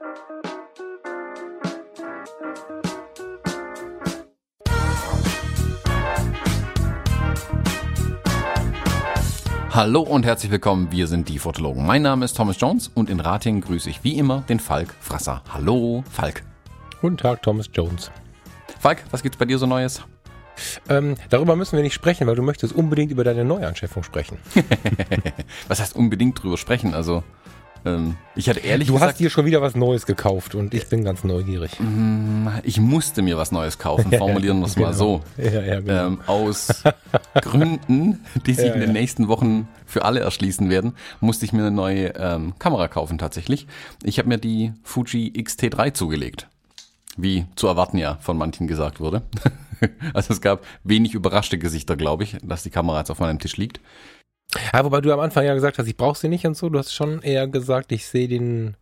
Hallo und herzlich willkommen, wir sind die Fotologen. Mein Name ist Thomas Jones und in Ratingen grüße ich wie immer den Falk Frasser. Hallo, Falk. Guten Tag, Thomas Jones. Falk, was gibt's bei dir so Neues? Ähm, darüber müssen wir nicht sprechen, weil du möchtest unbedingt über deine Neuanschaffung sprechen. was heißt unbedingt drüber sprechen? Also, ähm, ich hatte ehrlich du gesagt... hast dir schon wieder was Neues gekauft und ich bin ganz neugierig. Mm, Ich musste mir was Neues kaufen, formulieren wir es mal Genau. so. Ja, ja, genau. Ähm, aus Gründen, die sich Ja, in den nächsten Wochen für alle erschließen werden, musste ich mir eine neue ähm, Kamera kaufen tatsächlich. Ich habe mir die Fuji X-T3 zugelegt. Wie zu erwarten ja von manchen gesagt wurde. also es gab wenig überraschte Gesichter, glaube ich, dass die Kamera jetzt auf meinem Tisch liegt. Ja, wobei du am Anfang ja gesagt hast, ich brauche sie nicht und so. Du hast schon eher gesagt, ich sehe den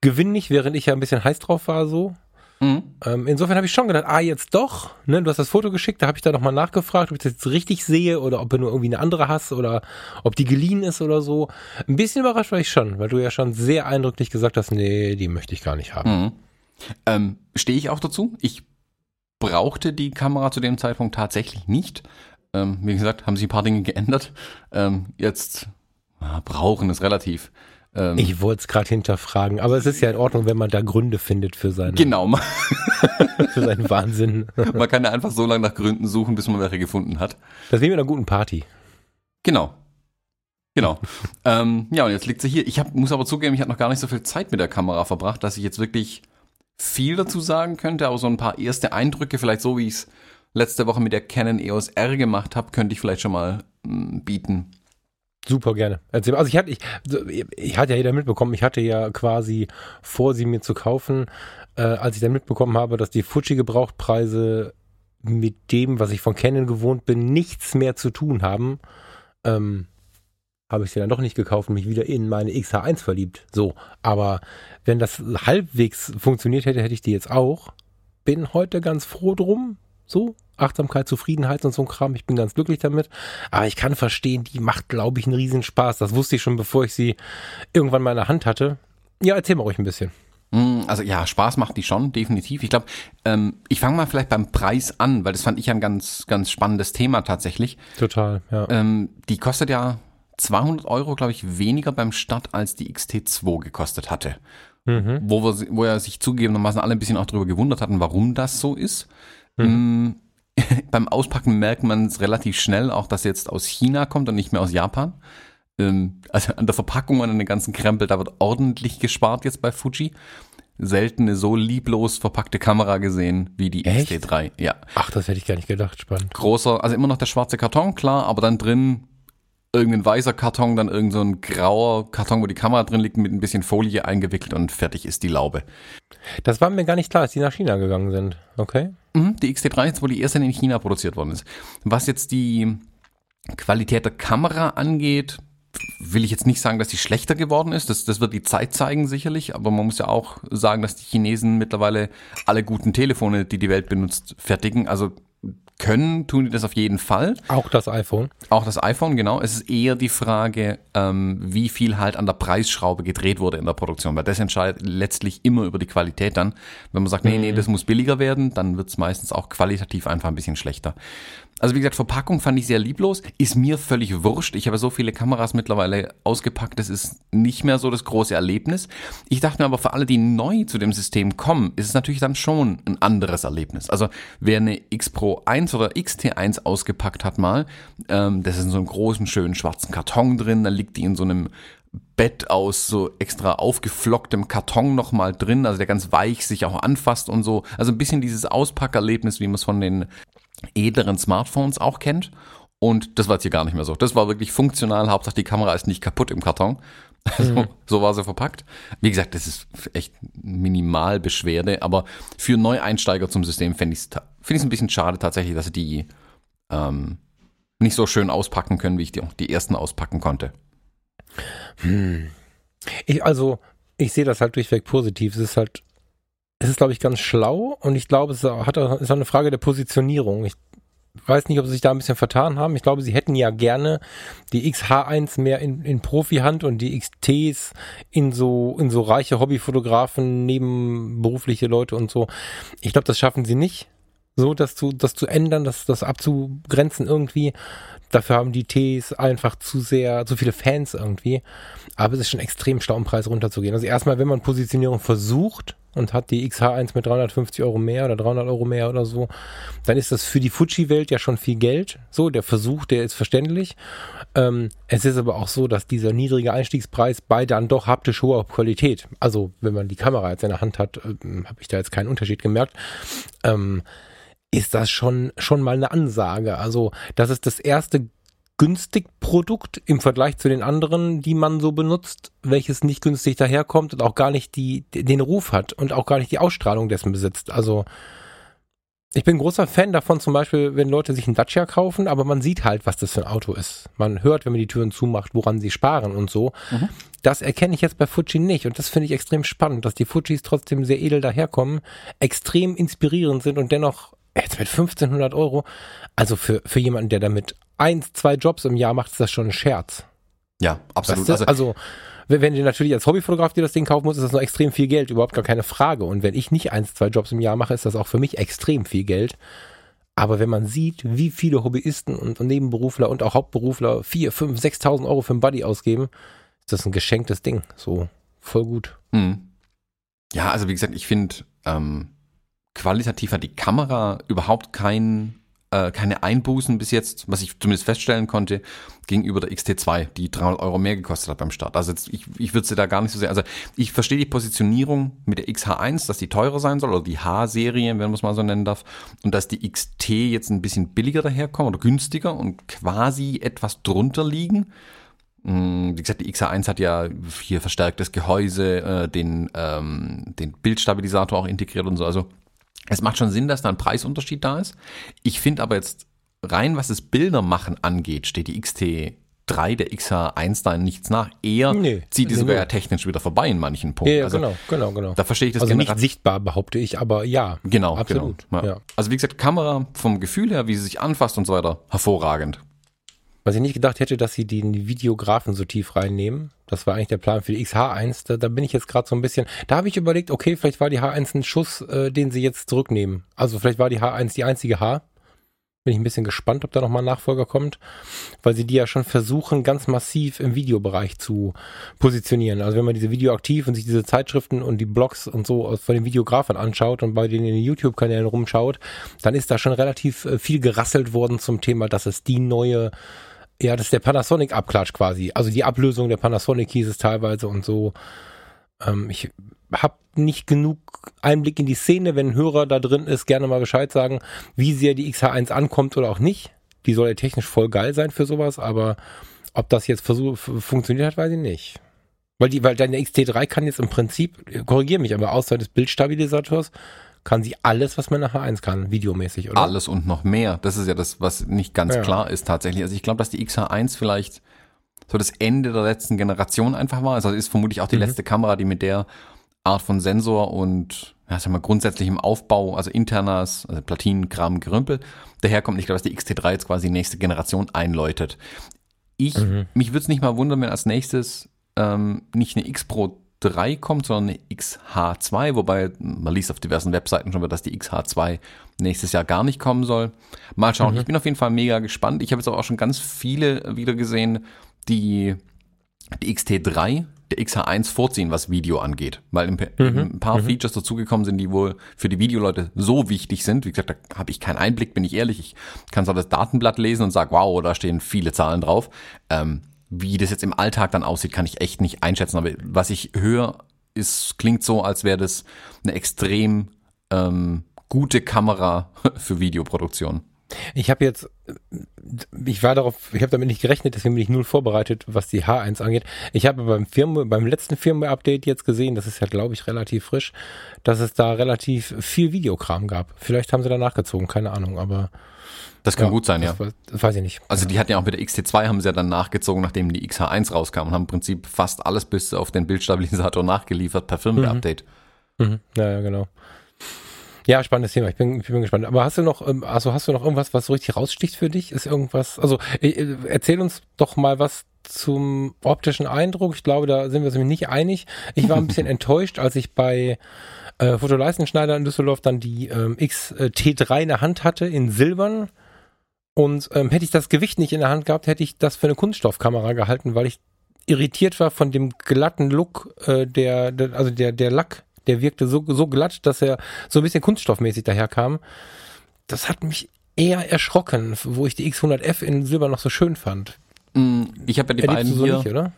Gewinn nicht, während ich ja ein bisschen heiß drauf war so. Mhm. Ähm, insofern habe ich schon gedacht, ah, jetzt doch. Ne? Du hast das Foto geschickt, da habe ich da nochmal nachgefragt, ob ich das jetzt richtig sehe oder ob du nur irgendwie eine andere hast oder ob die geliehen ist oder so. Ein bisschen überrascht war ich schon, weil du ja schon sehr eindrücklich gesagt hast, nee, die möchte ich gar nicht haben. Mhm. Ähm, Stehe ich auch dazu. Ich brauchte die Kamera zu dem Zeitpunkt tatsächlich nicht. Ähm, wie gesagt, haben sich ein paar Dinge geändert. Ähm, jetzt ah, brauchen ist relativ. Ähm, Ich wollte es gerade hinterfragen, aber es ist ja in Ordnung, wenn man da Gründe findet für seinen, genau, für seinen Wahnsinn. man kann ja einfach so lange nach Gründen suchen, bis man welche gefunden hat. Das wie mit einer guten Party. Genau. Genau. ähm, ja, und jetzt liegt sie hier. Ich hab, muss aber zugeben, ich habe noch gar nicht so viel Zeit mit der Kamera verbracht, dass ich jetzt wirklich viel dazu sagen könnte, aber so ein paar erste Eindrücke, vielleicht so wie ich es letzte Woche mit der Canon EOS R gemacht habe, könnte ich vielleicht schon mal mm, bieten. Super gerne. Also ich hatte, ich, ich hatte ja jeder mitbekommen, ich hatte ja quasi vor, sie mir zu kaufen, äh, als ich dann mitbekommen habe, dass die Fuji-Gebrauchtpreise mit dem, was ich von Canon gewohnt bin, nichts mehr zu tun haben, ähm, habe ich sie dann doch nicht gekauft und mich wieder in meine XH1 verliebt. So, aber wenn das halbwegs funktioniert hätte, hätte ich die jetzt auch. Bin heute ganz froh drum. So, Achtsamkeit, Zufriedenheit und so ein Kram. Ich bin ganz glücklich damit. Aber ich kann verstehen, die macht, glaube ich, einen Riesenspaß. Das wusste ich schon, bevor ich sie irgendwann mal in der Hand hatte. Ja, erzähl mal ruhig ein bisschen. Mm, Also ja, Spaß macht die schon, definitiv. Ich glaube, ähm, ich fange mal vielleicht beim Preis an, weil das fand ich ein ganz, ganz spannendes Thema tatsächlich. Total, ja. Ähm, die kostet ja 200 Euro, glaube ich, weniger beim Start, als die XT2 gekostet hatte. Mhm. Wo, wir, wo ja sich zugegebenermaßen alle ein bisschen auch darüber gewundert hatten, warum das so ist. Mm, beim Auspacken merkt man es relativ schnell, auch dass jetzt aus China kommt und nicht mehr aus Japan. Ähm, also an der Verpackung und an den ganzen Krempel, da wird ordentlich gespart jetzt bei Fuji. Selten eine so lieblos verpackte Kamera gesehen wie die Echt? XT3. Ja Ach, das hätte ich gar nicht gedacht. Spannend. großer, also immer noch der schwarze Karton, klar, aber dann drin irgendein weißer Karton, dann irgend so ein grauer Karton, wo die Kamera drin liegt, mit ein bisschen Folie eingewickelt und fertig ist die Laube. Das war mir gar nicht klar, als die nach China gegangen sind. Okay. Mhm, die XT3 ist wohl die erste, die in China produziert worden ist. Was jetzt die Qualität der Kamera angeht, will ich jetzt nicht sagen, dass die schlechter geworden ist. Das, das wird die Zeit zeigen sicherlich, aber man muss ja auch sagen, dass die Chinesen mittlerweile alle guten Telefone, die die Welt benutzt, fertigen. Also können, tun die das auf jeden Fall. Auch das iPhone. Auch das iPhone, genau. Es ist eher die Frage, ähm, wie viel halt an der Preisschraube gedreht wurde in der Produktion, weil das entscheidet letztlich immer über die Qualität dann. Wenn man sagt, nee, nee, das muss billiger werden, dann wird es meistens auch qualitativ einfach ein bisschen schlechter. Also wie gesagt, Verpackung fand ich sehr lieblos, ist mir völlig wurscht. Ich habe so viele Kameras mittlerweile ausgepackt, das ist nicht mehr so das große Erlebnis. Ich dachte mir aber, für alle, die neu zu dem System kommen, ist es natürlich dann schon ein anderes Erlebnis. Also wer eine X Pro 1 oder XT1 ausgepackt hat mal, ähm, das ist in so einem großen, schönen schwarzen Karton drin, da liegt die in so einem Bett aus so extra aufgeflocktem Karton nochmal drin, also der ganz weich sich auch anfasst und so. Also ein bisschen dieses Auspackerlebnis, wie man es von den edleren Smartphones auch kennt. Und das war jetzt hier gar nicht mehr so. Das war wirklich funktional. Hauptsache die Kamera ist nicht kaputt im Karton. Also, So war sie verpackt. Wie gesagt, das ist echt minimal Beschwerde, aber für Neueinsteiger zum System fände ich es find ich's ein bisschen schade tatsächlich, dass sie die ähm, nicht so schön auspacken können, wie ich die, die ersten auspacken konnte. Ich, also, ich sehe das halt durchweg positiv. Es ist halt, es ist, glaube ich, ganz schlau und ich glaube, es hat, ist auch eine Frage der Positionierung. Ich weiß nicht, ob sie sich da ein bisschen vertan haben. Ich glaube, sie hätten ja gerne die XH1 mehr in, in Profi-Hand und die XTs in so, in so reiche Hobbyfotografen, nebenberufliche Leute und so. Ich glaube, das schaffen sie nicht, so das zu, das zu ändern, das, das abzugrenzen irgendwie. Dafür haben die Ts einfach zu sehr, zu viele Fans irgendwie. Aber es ist schon extrem schlau, um Preis runterzugehen. Also erstmal, wenn man Positionierung versucht, und hat die XH1 mit 350 Euro mehr oder 300 Euro mehr oder so, dann ist das für die Fuji-Welt ja schon viel Geld. So, der Versuch, der ist verständlich. Ähm, es ist aber auch so, dass dieser niedrige Einstiegspreis bei dann doch haptisch hoher Qualität, also wenn man die Kamera jetzt in der Hand hat, ähm, habe ich da jetzt keinen Unterschied gemerkt, ähm, ist das schon, schon mal eine Ansage. Also, das ist das erste günstig Produkt im Vergleich zu den anderen, die man so benutzt, welches nicht günstig daherkommt und auch gar nicht die, den Ruf hat und auch gar nicht die Ausstrahlung dessen besitzt. Also ich bin großer Fan davon, zum Beispiel, wenn Leute sich einen Dacia kaufen, aber man sieht halt, was das für ein Auto ist. Man hört, wenn man die Türen zumacht, woran sie sparen und so. Mhm. Das erkenne ich jetzt bei Fuji nicht und das finde ich extrem spannend, dass die Fujis trotzdem sehr edel daherkommen, extrem inspirierend sind und dennoch jetzt mit 1500 Euro, also für, für jemanden, der damit eins, zwei Jobs im Jahr macht, ist das schon ein Scherz. Ja, absolut. Weißt du? Also, wenn du natürlich als Hobbyfotograf dir das Ding kaufen musst, ist das noch extrem viel Geld, überhaupt gar keine Frage. Und wenn ich nicht eins, zwei Jobs im Jahr mache, ist das auch für mich extrem viel Geld. Aber wenn man sieht, wie viele Hobbyisten und Nebenberufler und auch Hauptberufler vier, fünf, sechstausend Euro für ein Buddy ausgeben, ist das ein geschenktes Ding. So voll gut. Hm. Ja, also wie gesagt, ich finde, ähm, qualitativ hat die Kamera überhaupt keinen äh, keine Einbußen bis jetzt, was ich zumindest feststellen konnte, gegenüber der XT2, die 300 Euro mehr gekostet hat beim Start. Also jetzt, ich, ich würde sie da gar nicht so sehr, also ich verstehe die Positionierung mit der XH1, dass die teurer sein soll, oder die H-Serie, wenn man es mal so nennen darf, und dass die XT jetzt ein bisschen billiger daherkommen oder günstiger und quasi etwas drunter liegen. Mm, wie gesagt, die XA1 hat ja hier verstärktes Gehäuse, äh, den, ähm, den Bildstabilisator auch integriert und so. Also es macht schon Sinn, dass da ein Preisunterschied da ist. Ich finde aber jetzt rein, was das Bildermachen angeht, steht die XT3 der XH1 da nichts nach. Eher nee, zieht die nee, sogar nee. ja technisch wieder vorbei in manchen Punkten. Ja, also, genau, genau, genau. Da verstehe ich das Also nicht sichtbar, behaupte ich, aber ja. Genau, absolut. Genau, ja. Ja. Also wie gesagt, Kamera vom Gefühl her, wie sie sich anfasst und so weiter, hervorragend. Was ich nicht gedacht hätte, dass sie den Videografen so tief reinnehmen. Das war eigentlich der Plan für die XH1. Da, da bin ich jetzt gerade so ein bisschen. Da habe ich überlegt, okay, vielleicht war die H1 ein Schuss, äh, den sie jetzt zurücknehmen. Also vielleicht war die H1 die einzige H. Bin ich ein bisschen gespannt, ob da nochmal ein Nachfolger kommt, weil sie die ja schon versuchen, ganz massiv im Videobereich zu positionieren. Also wenn man diese Videoaktiv und sich diese Zeitschriften und die Blogs und so von den Videografen anschaut und bei denen in den YouTube-Kanälen rumschaut, dann ist da schon relativ äh, viel gerasselt worden zum Thema, dass es die neue ja, das ist der Panasonic-Abklatsch quasi. Also die Ablösung der Panasonic hieß es teilweise und so. Ähm, ich habe nicht genug Einblick in die Szene. Wenn ein Hörer da drin ist, gerne mal Bescheid sagen, wie sehr die XH1 ankommt oder auch nicht. Die soll ja technisch voll geil sein für sowas, aber ob das jetzt funktioniert hat, weiß ich nicht. Weil die, weil deine XT3 kann jetzt im Prinzip, korrigiere mich, aber außer des Bildstabilisators kann sie alles, was man nachher eins kann, videomäßig, oder? Alles und noch mehr. Das ist ja das, was nicht ganz ja. klar ist tatsächlich. Also ich glaube, dass die XH1 vielleicht so das Ende der letzten Generation einfach war. Also ist vermutlich auch die mhm. letzte Kamera, die mit der Art von Sensor und ja, sagen wir grundsätzlich im Aufbau, also internas, also Platinen, Kram, Gerümpel, daherkommt. Ich glaube, dass die XT3 jetzt quasi die nächste Generation einläutet. Ich, mhm. mich würde es nicht mal wundern, wenn als nächstes ähm, nicht eine X Pro 3 kommt, sondern eine XH2, wobei man liest auf diversen Webseiten schon, dass die XH2 nächstes Jahr gar nicht kommen soll. Mal schauen. Mhm. Ich bin auf jeden Fall mega gespannt. Ich habe jetzt auch schon ganz viele wieder gesehen, die die XT3 der XH1 vorziehen, was Video angeht, weil ein, mhm. paar mhm. Features dazugekommen sind, die wohl für die Videoleute so wichtig sind. Wie gesagt, da habe ich keinen Einblick, bin ich ehrlich. Ich kann zwar das Datenblatt lesen und sage, wow, da stehen viele Zahlen drauf. Ähm, wie das jetzt im Alltag dann aussieht, kann ich echt nicht einschätzen. Aber was ich höre, ist, klingt so, als wäre das eine extrem ähm, gute Kamera für Videoproduktion. Ich habe jetzt, ich war darauf, ich habe damit nicht gerechnet, deswegen bin ich null vorbereitet, was die H1 angeht. Ich habe beim Firmware, beim letzten Firmware-Update jetzt gesehen, das ist ja, glaube ich, relativ frisch, dass es da relativ viel Videokram gab. Vielleicht haben sie da nachgezogen, keine Ahnung, aber das kann ja, gut sein, ja. Das, das, weiß ich nicht. Also die hatten ja auch mit der XT2 haben sie ja dann nachgezogen, nachdem die XH1 rauskam und haben im Prinzip fast alles bis auf den Bildstabilisator nachgeliefert per Firmware-Update. Mhm. Mhm. Ja, ja, genau. Ja, spannendes Thema. Ich bin, ich bin gespannt. Aber hast du noch, ähm, also hast du noch irgendwas, was so richtig raussticht für dich? Ist irgendwas? Also äh, erzähl uns doch mal was zum optischen Eindruck. Ich glaube, da sind wir uns nicht einig. Ich war ein bisschen enttäuscht, als ich bei äh, Fotoleistenschneider in Düsseldorf dann die ähm, XT3 in der Hand hatte in Silbern. Und ähm, hätte ich das Gewicht nicht in der Hand gehabt, hätte ich das für eine Kunststoffkamera gehalten, weil ich irritiert war von dem glatten Look, äh, der, der, also der, der Lack, der wirkte so, so glatt, dass er so ein bisschen kunststoffmäßig daherkam. Das hat mich eher erschrocken, wo ich die X100F in Silber noch so schön fand. Mm, Ich habe ja die Erlebst beiden so hier. nicht, oder?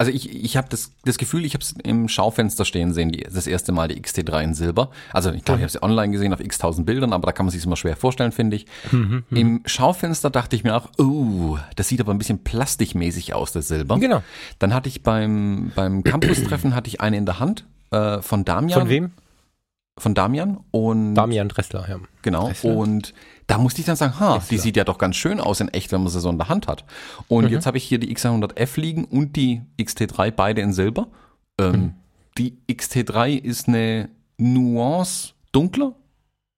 Also ich, ich habe das, das Gefühl, ich habe es im Schaufenster stehen sehen, die, das erste Mal die XT3 in Silber. Also ich glaube, ich habe sie online gesehen auf x tausend Bildern, aber da kann man sich immer schwer vorstellen, finde ich. Im Schaufenster dachte ich mir auch, oh, das sieht aber ein bisschen plastikmäßig aus, das Silber. Genau. Dann hatte ich beim, beim Campus-Treffen hatte ich eine in der Hand äh, von Damian. Von wem? Von Damian und Damian Dressler, ja. Genau. Dressler? Und da musste ich dann sagen, ha, die sieht ja doch ganz schön aus in echt, wenn man sie so in der Hand hat. Und Mhm. jetzt habe ich hier die X100F liegen und die XT3 beide in Silber. Ähm, Mhm. Die XT3 ist eine Nuance dunkler,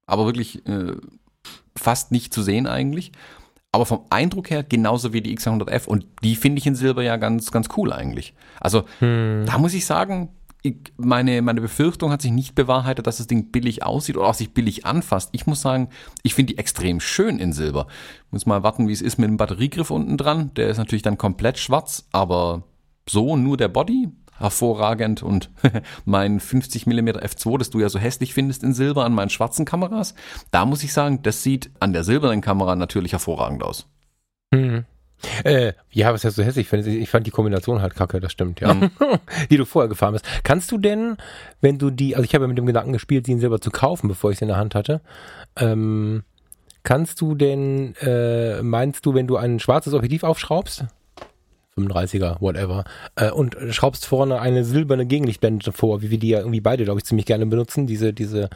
aber wirklich äh, fast nicht zu sehen eigentlich. Aber vom Eindruck her genauso wie die X100F und die finde ich in Silber ja ganz, ganz cool eigentlich. Also Hm. da muss ich sagen, ich, meine, meine Befürchtung hat sich nicht bewahrheitet, dass das Ding billig aussieht oder auch sich billig anfasst. Ich muss sagen, ich finde die extrem schön in Silber. Muss mal warten, wie es ist mit dem Batteriegriff unten dran. Der ist natürlich dann komplett schwarz, aber so nur der Body, hervorragend. Und mein 50 mm f2, das du ja so hässlich findest in Silber an meinen schwarzen Kameras, da muss ich sagen, das sieht an der silbernen Kamera natürlich hervorragend aus. Hm. Äh, ja, was heißt so hässlich? Ich, ich fand die Kombination halt kacke, das stimmt, ja. Mhm. die du vorher gefahren bist. Kannst du denn, wenn du die, also ich habe ja mit dem Gedanken gespielt, die in Silber zu kaufen, bevor ich sie in der Hand hatte, ähm, kannst du denn, äh, meinst du, wenn du ein schwarzes Objektiv aufschraubst, 35er, whatever, äh, und schraubst vorne eine silberne Gegenlichtblende vor, wie wir die ja irgendwie beide, glaube ich, ziemlich gerne benutzen, diese, diese,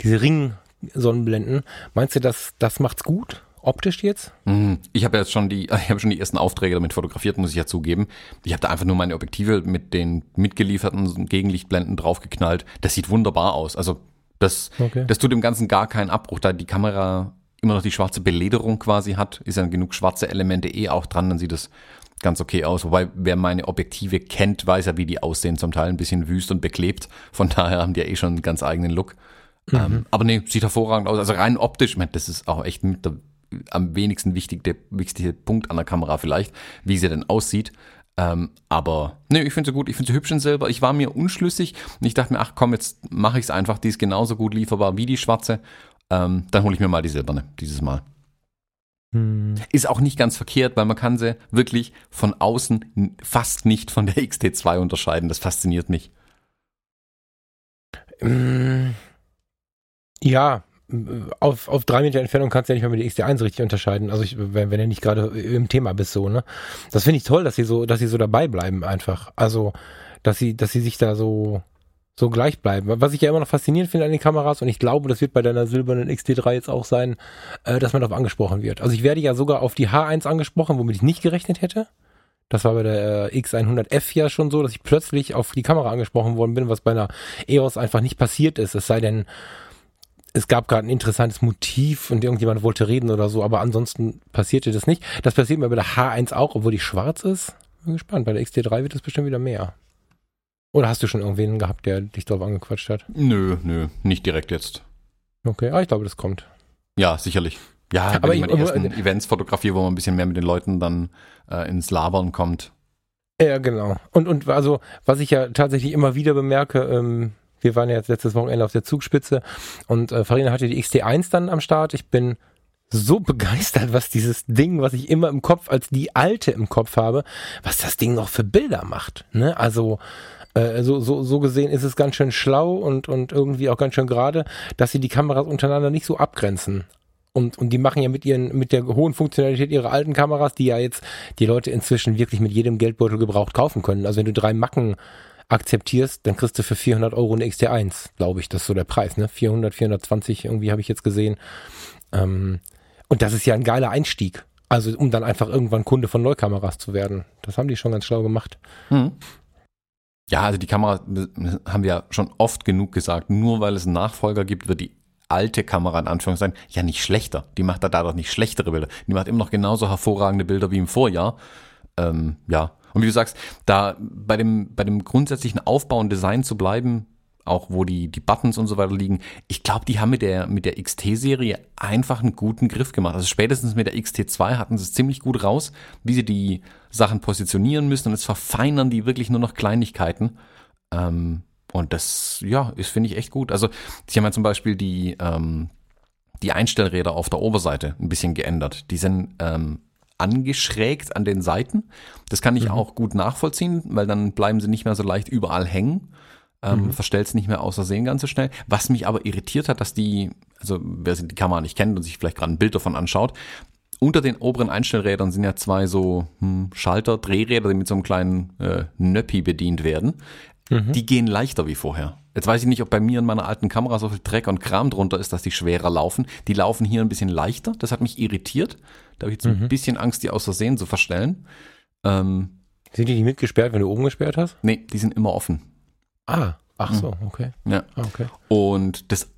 diese Ring-Sonnenblenden, meinst du, das, das macht's gut? Optisch jetzt? Mhm. Ich habe jetzt schon die, ich habe schon die ersten Aufträge damit fotografiert, muss ich ja zugeben. Ich habe da einfach nur meine Objektive mit den mitgelieferten Gegenlichtblenden draufgeknallt. Das sieht wunderbar aus. Also das, Okay. das tut dem Ganzen gar keinen Abbruch, da die Kamera immer noch die schwarze Belederung quasi hat, ist ja genug schwarze Elemente eh auch dran, dann sieht das ganz okay aus. Wobei, wer meine Objektive kennt, weiß ja, wie die aussehen. Zum Teil ein bisschen wüst und beklebt. Von daher haben die ja eh schon einen ganz eigenen Look. Ähm, aber nee, sieht hervorragend aus. Also rein optisch, ich meine, das ist auch echt mit der am wenigsten wichtigste, wichtigste Punkt an der Kamera vielleicht, wie sie denn aussieht. Ähm, aber nee, ich finde sie gut, ich finde sie hübsch in Silber. Ich war mir unschlüssig und ich dachte mir, ach komm, jetzt mache ich es einfach, die ist genauso gut lieferbar wie die schwarze. Ähm, dann hole ich mir mal die silberne dieses Mal. Hm. Ist auch nicht ganz verkehrt, weil man kann sie wirklich von außen fast nicht von der XT2 unterscheiden. Das fasziniert mich. Mm, Ja, auf, auf drei Meter Entfernung kannst du ja nicht mal mit der XT1 richtig unterscheiden. Also ich, wenn, wenn du nicht gerade im Thema bist, so, ne? Das finde ich toll, dass sie so, dass sie so dabei bleiben einfach. Also, dass sie, dass sie sich da so, so gleich bleiben. Was ich ja immer noch faszinierend finde an den Kameras, und ich glaube, das wird bei deiner silbernen XT3 jetzt auch sein, äh, dass man darauf angesprochen wird. Also ich werde ja sogar auf die H1 angesprochen, womit ich nicht gerechnet hätte. Das war bei der äh, X100F ja schon so, dass ich plötzlich auf die Kamera angesprochen worden bin, was bei einer EOS einfach nicht passiert ist. Es sei denn, es gab gerade ein interessantes Motiv und irgendjemand wollte reden oder so, aber ansonsten passierte das nicht. Das passiert mir bei der H1 auch, obwohl die schwarz ist. Bin gespannt. Bei der XT3 wird es bestimmt wieder mehr. Oder hast du schon irgendwen gehabt, der dich drauf angequatscht hat? Nö, nö, nicht direkt jetzt. Okay, ah, ich glaube, das kommt. Ja, sicherlich. Ja, wenn Aber ich aber- ersten Events fotografiere, wo man ein bisschen mehr mit den Leuten dann äh, ins Labern kommt. Ja, genau. Und, und also, was ich ja tatsächlich immer wieder bemerke, ähm, wir waren ja jetzt letztes Wochenende auf der Zugspitze und äh, Farina hatte die XT1 dann am Start. Ich bin so begeistert, was dieses Ding, was ich immer im Kopf als die alte im Kopf habe, was das Ding noch für Bilder macht. Ne? Also äh, so, so, so gesehen ist es ganz schön schlau und, und irgendwie auch ganz schön gerade, dass sie die Kameras untereinander nicht so abgrenzen. Und, und die machen ja mit ihren, mit der hohen Funktionalität ihrer alten Kameras, die ja jetzt die Leute inzwischen wirklich mit jedem Geldbeutel gebraucht kaufen können. Also wenn du drei Macken akzeptierst, dann kriegst du für 400 Euro eine XT1, glaube ich. Das ist so der Preis, ne? 400, 420 irgendwie habe ich jetzt gesehen. Ähm, und das ist ja ein geiler Einstieg. Also um dann einfach irgendwann Kunde von Neukameras zu werden. Das haben die schon ganz schlau gemacht. Hm. Ja, also die Kamera haben wir ja schon oft genug gesagt, nur weil es einen Nachfolger gibt, wird die alte Kamera in Anführungszeichen ja nicht schlechter. Die macht da dadurch nicht schlechtere Bilder. Die macht immer noch genauso hervorragende Bilder wie im Vorjahr. Ähm, ja. Und wie du sagst, da bei dem, bei dem grundsätzlichen Aufbau und Design zu bleiben, auch wo die, die Buttons und so weiter liegen, ich glaube, die haben mit der, mit der XT-Serie einfach einen guten Griff gemacht. Also spätestens mit der XT2 hatten sie es ziemlich gut raus, wie sie die Sachen positionieren müssen und jetzt verfeinern die wirklich nur noch Kleinigkeiten. Ähm, und das, ja, ist, finde ich, echt gut. Also, sie haben ja zum Beispiel die, ähm, die Einstellräder auf der Oberseite ein bisschen geändert. Die sind ähm, angeschrägt an den Seiten. Das kann ich mhm. auch gut nachvollziehen, weil dann bleiben sie nicht mehr so leicht überall hängen. Ähm, mhm. Verstellt es nicht mehr außer Sehen ganz so schnell. Was mich aber irritiert hat, dass die, also wer die Kamera nicht kennt und sich vielleicht gerade ein Bild davon anschaut, unter den oberen Einstellrädern sind ja zwei so hm, Schalter, Drehräder, die mit so einem kleinen äh, Nöppi bedient werden. Mhm. Die gehen leichter wie vorher. Jetzt weiß ich nicht, ob bei mir in meiner alten Kamera so viel Dreck und Kram drunter ist, dass die schwerer laufen. Die laufen hier ein bisschen leichter. Das hat mich irritiert. Da habe ich jetzt mhm. ein bisschen Angst, die aus Versehen zu verstellen. Ähm, sind die nicht mitgesperrt, wenn du oben gesperrt hast? Nee, die sind immer offen. Ah, ach so, mhm. okay. Ja. Ah, okay. Und das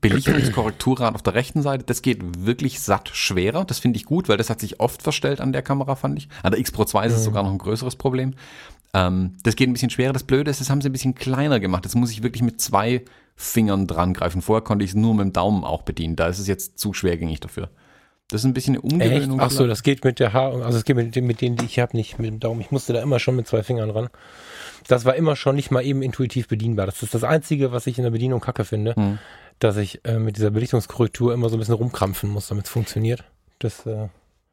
Belichtungskorrekturrad auf der rechten Seite, das geht wirklich satt schwerer. Das finde ich gut, weil das hat sich oft verstellt an der Kamera, fand ich. An der X Pro 2 ist es mhm. sogar noch ein größeres Problem. Ähm, das geht ein bisschen schwerer. Das Blöde ist, das haben sie ein bisschen kleiner gemacht. Das muss ich wirklich mit zwei Fingern dran greifen. Vorher konnte ich es nur mit dem Daumen auch bedienen. Da ist es jetzt zu schwergängig dafür. Das ist ein bisschen eine Umgewöhnung. Ach so, das geht mit der Haar, also es geht mit, mit denen, die ich habe, nicht mit dem Daumen. Ich musste da immer schon mit zwei Fingern ran. Das war immer schon nicht mal eben intuitiv bedienbar. Das ist das Einzige, was ich in der Bedienung kacke finde, hm. dass ich äh, mit dieser Belichtungskorrektur immer so ein bisschen rumkrampfen muss, damit es funktioniert. Das äh,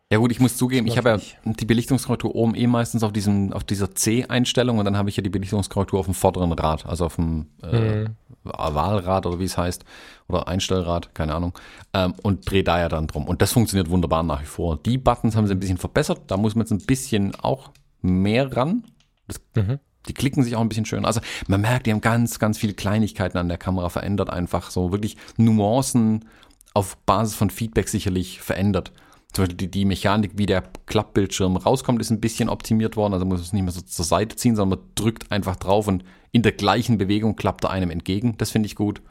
ja gut, ich muss zugeben, ich habe ja die Belichtungskorrektur oben eh meistens auf diesem, auf dieser C-Einstellung und dann habe ich ja die Belichtungskorrektur auf dem vorderen Rad, also auf dem äh, mhm. Wahlrad oder wie es heißt, oder Einstellrad, keine Ahnung, ähm, und drehe da ja dann drum. Und das funktioniert wunderbar nach wie vor. Die Buttons haben sie ein bisschen verbessert, da muss man jetzt ein bisschen auch mehr ran. Das, mhm. Die klicken sich auch ein bisschen schön. Also man merkt, die haben ganz, ganz viele Kleinigkeiten an der Kamera verändert, einfach so wirklich Nuancen auf Basis von Feedback sicherlich verändert zum Beispiel die, die Mechanik, wie der Klappbildschirm rauskommt, ist ein bisschen optimiert worden. Also muss es nicht mehr so zur Seite ziehen, sondern man drückt einfach drauf und in der gleichen Bewegung klappt er einem entgegen. Das finde ich gut.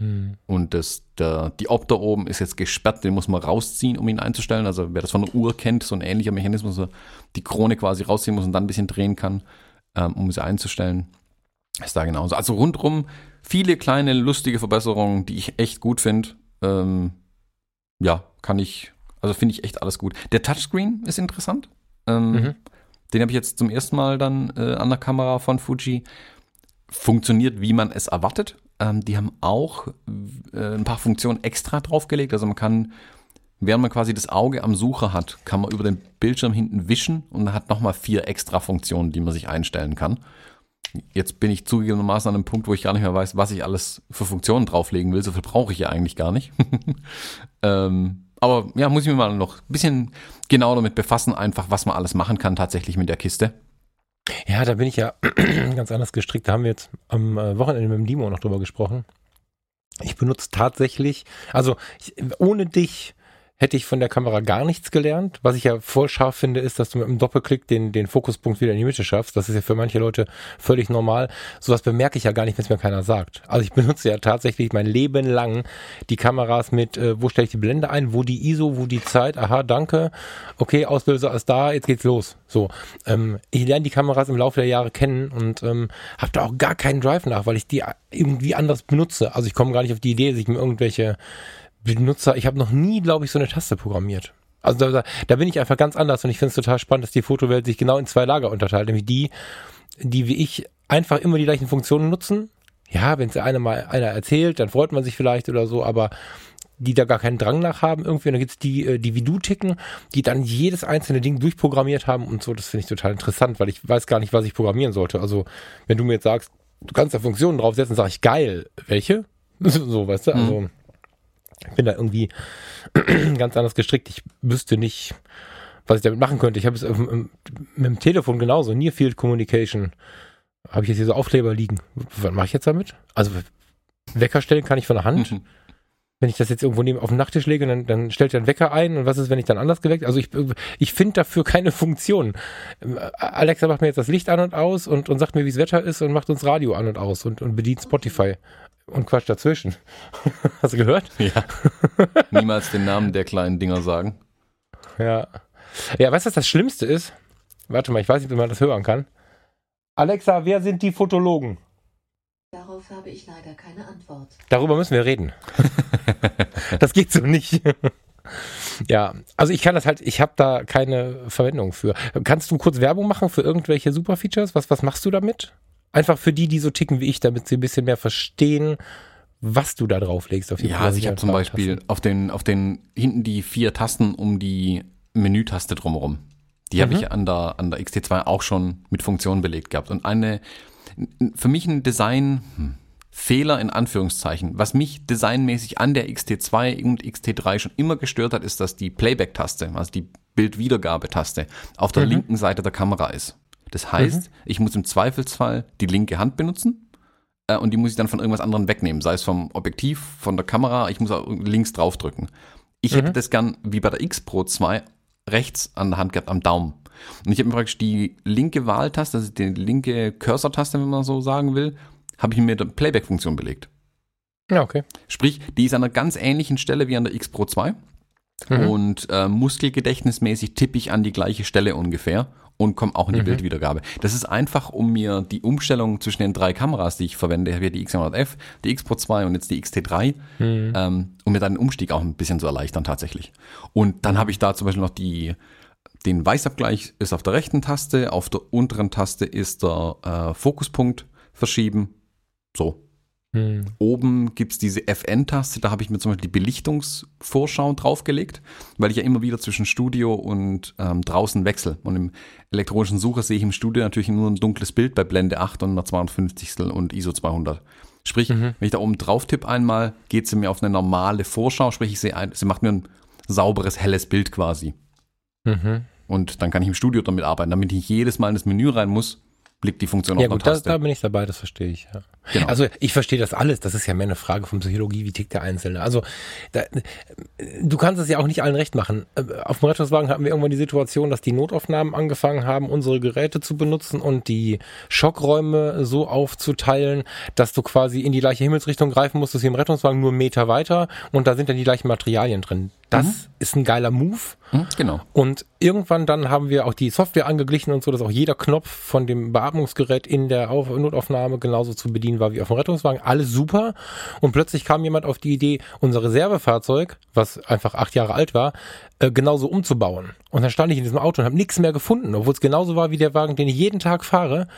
Mhm. Und das, der, die Opter oben ist jetzt gesperrt, den muss man rausziehen, um ihn einzustellen. Also wer das von der Uhr kennt, so ein ähnlicher Mechanismus, wo die Krone quasi rausziehen muss und dann ein bisschen drehen kann, ähm, um sie einzustellen. Ist da genauso. Also rundrum viele kleine, lustige Verbesserungen, die ich echt gut finde. Ähm, ja, kann ich also finde ich echt alles gut. Der Touchscreen ist interessant. Ähm, mhm. Den habe ich jetzt zum ersten Mal dann äh, an der Kamera von Fuji. Funktioniert, wie man es erwartet. Ähm, die haben auch äh, ein paar Funktionen extra draufgelegt. Also man kann, während man quasi das Auge am Sucher hat, kann man über den Bildschirm hinten wischen und hat nochmal vier extra Funktionen, die man sich einstellen kann. Jetzt bin ich zugegebenermaßen an einem Punkt, wo ich gar nicht mehr weiß, was ich alles für Funktionen drauflegen will. So viel brauche ich ja eigentlich gar nicht. ähm, aber ja, muss ich mir mal noch ein bisschen genau damit befassen, einfach was man alles machen kann tatsächlich mit der Kiste. Ja, da bin ich ja ganz anders gestrickt. Da haben wir jetzt am äh, Wochenende mit dem Dimo noch drüber gesprochen. Ich benutze tatsächlich, also ich, ohne dich hätte ich von der Kamera gar nichts gelernt. Was ich ja voll scharf finde, ist, dass du mit einem Doppelklick den, den Fokuspunkt wieder in die Mitte schaffst. Das ist ja für manche Leute völlig normal. Sowas bemerke ich ja gar nicht, wenn es mir keiner sagt. Also ich benutze ja tatsächlich mein Leben lang die Kameras mit, äh, wo stelle ich die Blende ein, wo die ISO, wo die Zeit, aha, danke, okay, Auslöser ist da, jetzt geht's los. So, ähm, ich lerne die Kameras im Laufe der Jahre kennen und ähm, habe da auch gar keinen Drive nach, weil ich die irgendwie anders benutze. Also ich komme gar nicht auf die Idee, sich mir irgendwelche Benutzer, ich habe noch nie, glaube ich, so eine Taste programmiert. Also da, da, da bin ich einfach ganz anders und ich finde es total spannend, dass die Fotowelt sich genau in zwei Lager unterteilt, nämlich die, die wie ich einfach immer die gleichen Funktionen nutzen. Ja, wenn es einer mal einer erzählt, dann freut man sich vielleicht oder so, aber die da gar keinen Drang nach haben irgendwie. Und dann gibt's die, äh, die wie du ticken, die dann jedes einzelne Ding durchprogrammiert haben und so. Das finde ich total interessant, weil ich weiß gar nicht, was ich programmieren sollte. Also wenn du mir jetzt sagst, du kannst da Funktionen draufsetzen, sage ich geil. Welche? so, weißt du? Also mhm. Ich bin da irgendwie ganz anders gestrickt. Ich wüsste nicht, was ich damit machen könnte. Ich habe es mit dem Telefon genauso. Near Field Communication. Habe ich jetzt hier so Aufkleber liegen. Was mache ich jetzt damit? Also Wecker stellen kann ich von der Hand. Mhm. wenn ich das jetzt irgendwo neben auf den Nachttisch lege, dann, dann stellt er einen Wecker ein und was ist, wenn ich dann anders geweckt? Also ich, ich finde dafür keine Funktion. Alexa macht mir jetzt das Licht an und aus und, und sagt mir, wie das Wetter ist und macht uns Radio an und aus und, und bedient Spotify und Quatsch dazwischen. Hast du gehört? Ja. Niemals den Namen der kleinen Dinger sagen. Ja. Ja, weißt du, was das Schlimmste ist? Warte mal, ich weiß nicht, ob man das hören kann. Alexa, wer sind die Fotologen? Darauf habe ich leider keine Antwort. Darüber müssen wir reden. das geht so nicht. ja, also ich kann das halt, ich habe da keine Verwendung für. Kannst du kurz Werbung machen für irgendwelche Superfeatures? Was, was machst du damit? Einfach für die, die so ticken wie ich, damit sie ein bisschen mehr verstehen, was du da drauflegst auf die Ja, also ich habe zum Beispiel auf den, auf den, hinten die vier Tasten um die Menütaste drumherum. Die mhm. habe ich an der, an der XT2 auch schon mit Funktionen belegt gehabt. Und eine für mich ein Design, hm, Fehler in Anführungszeichen. Was mich designmäßig an der XT2 und XT3 schon immer gestört hat, ist, dass die Playback-Taste, also die Bildwiedergabetaste, auf der mhm. linken Seite der Kamera ist. Das heißt, mhm. ich muss im Zweifelsfall die linke Hand benutzen äh, und die muss ich dann von irgendwas anderem wegnehmen, sei es vom Objektiv, von der Kamera, ich muss auch links draufdrücken. Ich mhm. hätte das gern wie bei der X Pro 2 rechts an der Hand gehabt, am Daumen. Und ich habe mir praktisch die linke Wahltaste, also die linke Cursor-Taste, wenn man so sagen will, habe ich mir mit der Playback-Funktion belegt. Ja, okay. Sprich, die ist an einer ganz ähnlichen Stelle wie an der X Pro 2. Mhm. Und äh, muskelgedächtnismäßig tippe ich an die gleiche Stelle ungefähr und komme auch in die mhm. Bildwiedergabe. Das ist einfach, um mir die Umstellung zwischen den drei Kameras, die ich verwende, ich habe die X100F, die X Pro 2 und jetzt die XT3, mhm. ähm, um mir dann den Umstieg auch ein bisschen zu erleichtern tatsächlich. Und dann habe ich da zum Beispiel noch die den Weißabgleich ist auf der rechten Taste, auf der unteren Taste ist der äh, Fokuspunkt verschieben. So. Hm. Oben gibt's diese FN-Taste, da habe ich mir zum Beispiel die Belichtungsvorschau draufgelegt, weil ich ja immer wieder zwischen Studio und ähm, draußen wechsle. Und im elektronischen Sucher sehe ich im Studio natürlich nur ein dunkles Bild bei Blende 8 und einer 52. und ISO 200. Sprich, mhm. wenn ich da oben drauf tippe einmal, geht sie mir auf eine normale Vorschau, sprich, ich sehe ein, sie macht mir ein sauberes, helles Bild quasi. Mhm. Und dann kann ich im Studio damit arbeiten, damit ich nicht jedes Mal in das Menü rein muss, blickt die Funktion ja, auf gut, Taste. Ja, da, bin ich dabei, das verstehe ich. Ja. Genau. Also ich verstehe das alles. Das ist ja mehr eine Frage von Psychologie, wie tickt der Einzelne. Also da, du kannst es ja auch nicht allen recht machen. Äh, auf dem Rettungswagen hatten wir irgendwann die Situation, dass die Notaufnahmen angefangen haben, unsere Geräte zu benutzen und die Schockräume so aufzuteilen, dass du quasi in die gleiche Himmelsrichtung greifen musstest wie im Rettungswagen, nur einen Meter weiter und da sind dann die gleichen Materialien drin. Das mhm. ist ein geiler Move. Mhm, genau. Und irgendwann dann haben wir auch die Software angeglichen und so, dass auch jeder Knopf von dem Beatmungsgerät in der Auf Notaufnahme genauso zu bedienen war wie auf dem Rettungswagen. Alles super. Und plötzlich kam jemand auf die Idee, unser Reservefahrzeug, was einfach acht Jahre alt war, äh, genauso umzubauen. Und dann stand ich in diesem Auto und habe nichts mehr gefunden, obwohl es genauso war wie der Wagen, den ich jeden Tag fahre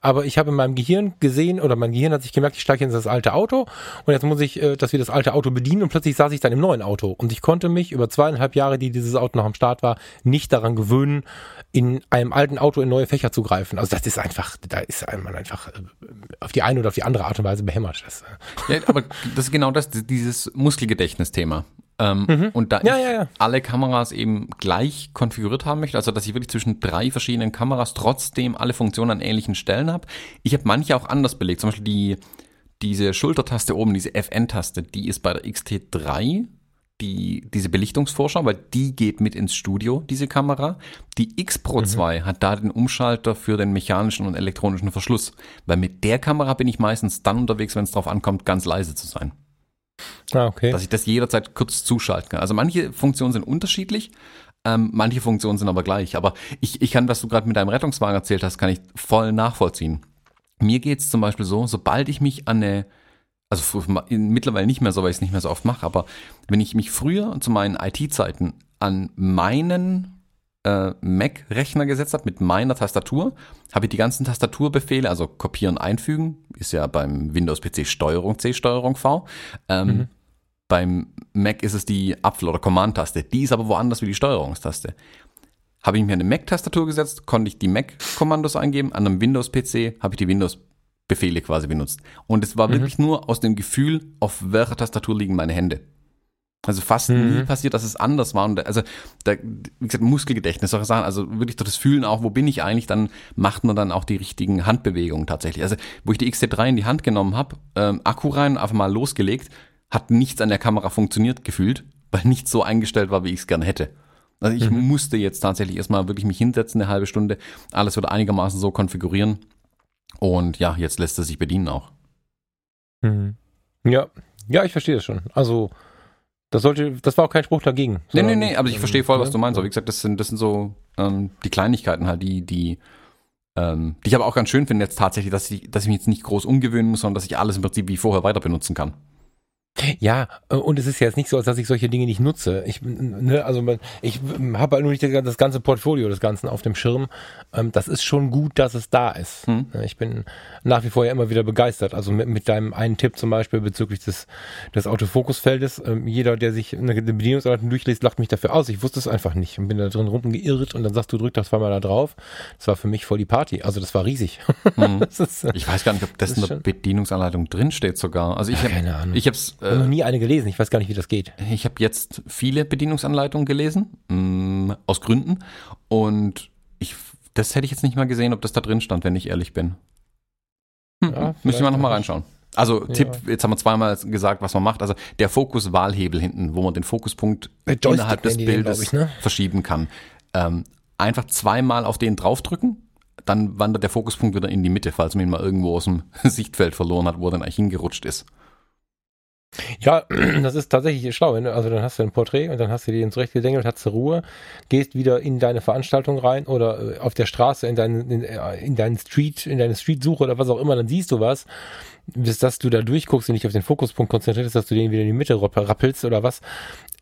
aber ich habe in meinem Gehirn gesehen oder mein Gehirn hat sich gemerkt, ich steige in das alte Auto und jetzt muss ich, äh, dass wir das alte Auto bedienen und plötzlich saß ich dann im neuen Auto und ich konnte mich über zweieinhalb Jahre, die dieses Auto noch am Start war, nicht daran gewöhnen, in einem alten Auto in neue Fächer zu greifen. Also das ist einfach, da ist man einfach äh, auf die eine oder auf die andere Art und Weise behämmert. Das, äh. ja, aber das ist genau das, dieses Muskelgedächtnisthema. Ähm, mhm. Und da ja, ich ja, ja. alle Kameras eben gleich konfiguriert haben möchte, also dass ich wirklich zwischen drei verschiedenen Kameras trotzdem alle Funktionen an ähnlichen Stellen habe. Ich habe manche auch anders belegt. Zum Beispiel die, diese Schultertaste oben, diese FN-Taste, die ist bei der XT3 die, diese Belichtungsvorschau, weil die geht mit ins Studio, diese Kamera. Die X Pro mhm. 2 hat da den Umschalter für den mechanischen und elektronischen Verschluss, weil mit der Kamera bin ich meistens dann unterwegs, wenn es darauf ankommt, ganz leise zu sein. Ah, okay. Dass ich das jederzeit kurz zuschalten kann. Also manche Funktionen sind unterschiedlich, ähm, manche Funktionen sind aber gleich. Aber ich, ich kann, was du gerade mit deinem Rettungswagen erzählt hast, kann ich voll nachvollziehen. Mir geht's zum Beispiel so, sobald ich mich an eine, also mittlerweile nicht mehr so, weil ich es nicht mehr so oft mache, aber wenn ich mich früher zu meinen IT-Zeiten an meinen äh, Mac-Rechner gesetzt habe mit meiner Tastatur, habe ich die ganzen Tastaturbefehle, also kopieren, einfügen, ist ja beim Windows-PC Steuerung C, Steuerung V. Ähm, mhm. Beim Mac ist es die Apfel- oder Command-Taste. Die ist aber woanders wie die Steuerungstaste. Habe ich mir eine Mac-Tastatur gesetzt, konnte ich die Mac-Kommandos eingeben. An einem Windows-PC habe ich die Windows-Befehle quasi benutzt. Und es war mhm. wirklich nur aus dem Gefühl, auf welcher Tastatur liegen meine Hände. Also fast mhm. nie passiert, dass es anders war. Und also, da, wie gesagt, Muskelgedächtnis, solche Sachen, also wirklich das Fühlen auch, wo bin ich eigentlich, dann macht man dann auch die richtigen Handbewegungen tatsächlich. Also, wo ich die XT3 in die Hand genommen habe, ähm, Akku rein, einfach mal losgelegt, hat nichts an der Kamera funktioniert gefühlt, weil nichts so eingestellt war, wie ich es gerne hätte. Also ich Mhm. musste jetzt tatsächlich erstmal wirklich mich hinsetzen, eine halbe Stunde, alles wieder einigermaßen so konfigurieren. Und ja, jetzt lässt es sich bedienen auch. Mhm. Ja, ja, ich verstehe das schon. Also, das sollte, das war auch kein Spruch dagegen. Nee, nee, nee, aber ich ähm, verstehe voll, was ne? du meinst. Aber wie gesagt, das sind, das sind so ähm, die Kleinigkeiten halt, die, die, ähm, die ich aber auch ganz schön finde jetzt tatsächlich, dass ich, dass ich mich jetzt nicht groß umgewöhnen muss, sondern dass ich alles im Prinzip wie vorher weiter benutzen kann. Ja, äh, und es ist ja jetzt nicht so, als dass ich solche Dinge nicht nutze. Ich, ne, also ich habe halt nur nicht das ganze Portfolio des Ganzen auf dem Schirm. Ähm, Das ist schon gut, dass es da ist. Hm. Ne, Ich bin nach wie vor ja immer wieder begeistert. Also mit, mit deinem einen Tipp zum Beispiel bezüglich des, des Autofokusfeldes. Ähm, Jeder, der sich eine Bedienungsanleitung durchliest, lacht mich dafür aus. Ich wusste es einfach nicht und bin da drin rumgeirrt und dann sagst du, drück das zweimal da drauf. Das war für mich voll die Party. Also das war riesig. Mhm. das ist, äh, Ich weiß gar nicht, ob das, Das in der Bedienungsanleitung drin steht sogar. Also ich habe keine Ahnung. Ich habe noch nie eine gelesen. Ich weiß gar nicht, wie das geht. ich habe jetzt viele Bedienungsanleitungen gelesen, mh, aus Gründen. Und ich, das hätte ich jetzt nicht mal gesehen, ob das da drin stand, wenn ich ehrlich bin. Hm, Ja, müssen wir vielleicht nochmal reinschauen. Also Ja. Tipp, jetzt haben wir zweimal gesagt, was man macht. Also der Fokus-Wahlhebel hinten, wo man den Fokuspunkt innerhalb des Bildes ich, ne? verschieben kann. Ähm, einfach zweimal auf den draufdrücken, dann wandert der Fokuspunkt wieder in die Mitte, falls man ihn mal irgendwo aus dem Sichtfeld verloren hat, wo er dann eigentlich hingerutscht ist. Ja, das ist tatsächlich schlau. Also dann hast du ein Porträt und dann hast du dir ins Recht gedengelt, hast du Ruhe, gehst wieder in deine Veranstaltung rein oder äh, auf der Straße in deinen in, äh, in deinen Street, in deine Streetsuche oder was auch immer, dann siehst du was, bis dass du da durchguckst und dich auf den Fokuspunkt konzentrierst, dass du den wieder in die Mitte rapp- rappelst oder was,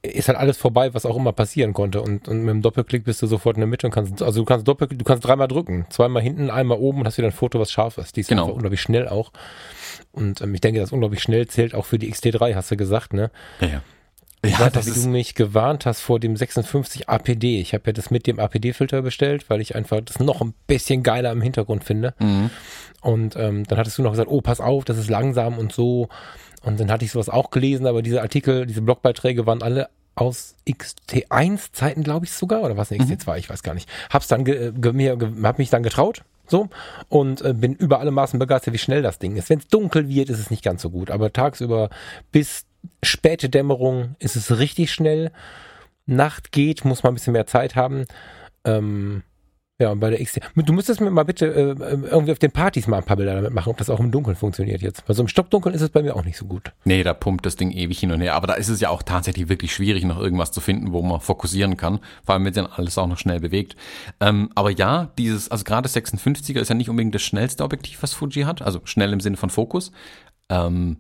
ist halt alles vorbei, was auch immer passieren konnte. Und, und mit dem Doppelklick bist du sofort in der Mitte und kannst, also du kannst doppel, du kannst dreimal drücken, zweimal hinten, einmal oben und hast wieder ein Foto, was scharf ist. Die ist Genau. einfach unglaublich schnell auch. Und ähm, ich denke, das unglaublich schnell zählt auch für die XT3, hast du gesagt, ne? Ja, ja. Ich Ja, weiß das wie du mich gewarnt hast vor dem 56 APD. Ich habe ja das mit dem APD-Filter bestellt, weil ich einfach das noch ein bisschen geiler im Hintergrund finde. mhm. Und ähm, dann hattest du noch gesagt, oh, pass auf, das ist langsam und so. Und dann hatte ich sowas auch gelesen, aber diese Artikel, diese Blogbeiträge waren alle aus XT1-Zeiten, glaube ich sogar, oder was, eine Mhm. XT2, ich weiß gar nicht. Hab's dann ge, ge, mir, ge, hab mich dann getraut, so, und äh, bin über alle Maßen begeistert, wie schnell das Ding ist. Wenn es dunkel wird, ist es nicht ganz so gut, aber tagsüber bis späte Dämmerung ist es richtig schnell. Nacht geht, muss man ein bisschen mehr Zeit haben. Ähm, ja, und bei der XT. Du müsstest mir mal bitte äh, irgendwie auf den Partys mal ein paar Bilder damit machen, ob das auch im Dunkeln funktioniert jetzt. Weil so im Stockdunkeln ist es bei mir auch nicht so gut. Nee, da pumpt das Ding ewig hin und her. Aber da ist es ja auch tatsächlich wirklich schwierig, noch irgendwas zu finden, wo man fokussieren kann. Vor allem, wenn sich dann alles auch noch schnell bewegt. Ähm, aber ja, dieses, also gerade 56er ist ja nicht unbedingt das schnellste Objektiv, was Fuji hat. Also schnell im Sinne von Fokus. Ähm,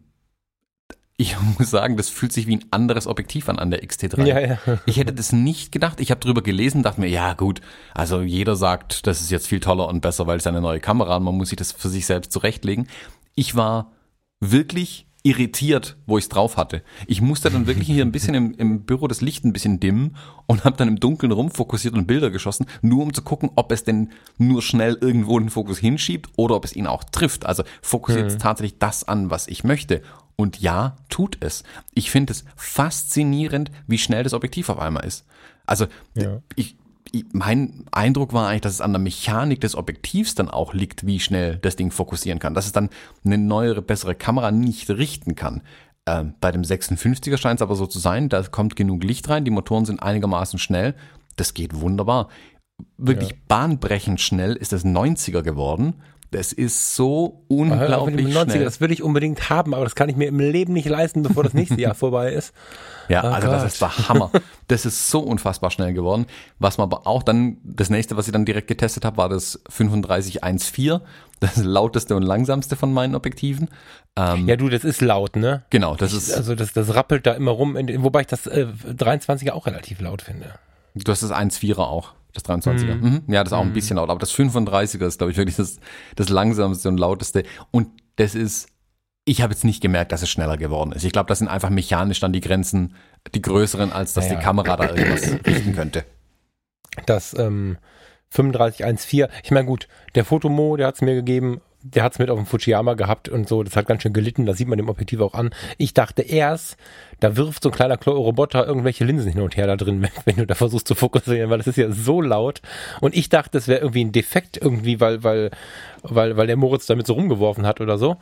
ich muss sagen, das fühlt sich wie ein anderes Objektiv an an der XT3. Ja, ja. Ich hätte das nicht gedacht. Ich habe drüber gelesen, dachte mir, ja gut, also jeder sagt, das ist jetzt viel toller und besser, weil es eine neue Kamera und man muss sich das für sich selbst zurechtlegen. Ich war wirklich irritiert, wo ich es drauf hatte. Ich musste dann wirklich hier ein bisschen im, im Büro das Licht ein bisschen dimmen und habe dann im Dunkeln rumfokussiert und Bilder geschossen, nur um zu gucken, ob es denn nur schnell irgendwo den Fokus hinschiebt oder ob es ihn auch trifft. Also fokussiert es tatsächlich das an, was ich möchte. Und ja, tut es. Ich finde es faszinierend, wie schnell das Objektiv auf einmal ist. Also Ja. ich, ich, mein Eindruck war eigentlich, dass es an der Mechanik des Objektivs dann auch liegt, wie schnell das Ding fokussieren kann. Dass es dann eine neuere, bessere Kamera nicht richten kann. Ähm, bei dem 56er scheint es aber so zu sein, da kommt genug Licht rein, die Motoren sind einigermaßen schnell. Das geht wunderbar. Wirklich bahnbrechend schnell ist das 90er geworden. Das ist so unglaublich dem 90er, schnell. das würde ich unbedingt haben, aber das kann ich mir im Leben nicht leisten, bevor das nächste Jahr vorbei ist. Ja, Oh also das Gott. ist der Hammer. Das ist so unfassbar schnell geworden. Was man aber auch dann, das nächste, was ich dann direkt getestet habe, war das 3514. Das lauteste und langsamste von meinen Objektiven. Ähm, Ja, du, das ist laut, ne? genau, das ist, Also das, das rappelt da immer rum, wobei ich das äh, 23er auch relativ laut finde. du hast das 1.4er auch, das 23er. Mhm. Ja, das ist auch ein bisschen laut, aber das 35er ist, glaube ich, wirklich das, das langsamste und lauteste. Und das ist, ich habe jetzt nicht gemerkt, dass es schneller geworden ist. Ich glaube, das sind einfach mechanisch dann die Grenzen, die größeren, als dass ja. die Kamera da irgendwas richten könnte. Das ähm, 3514, ich meine gut, der Fotomo, der hat es mir gegeben, der hat es mit auf dem Fujiyama gehabt und so, das hat ganz schön gelitten, das sieht man dem Objektiv auch an. Ich dachte erst, da wirft so ein kleiner Roboter irgendwelche Linsen hin und her da drin, wenn, wenn du da versuchst zu fokussieren, weil das ist ja so laut. Und ich dachte, es wäre irgendwie ein Defekt irgendwie, weil, weil, weil, weil der Moritz damit so rumgeworfen hat oder so.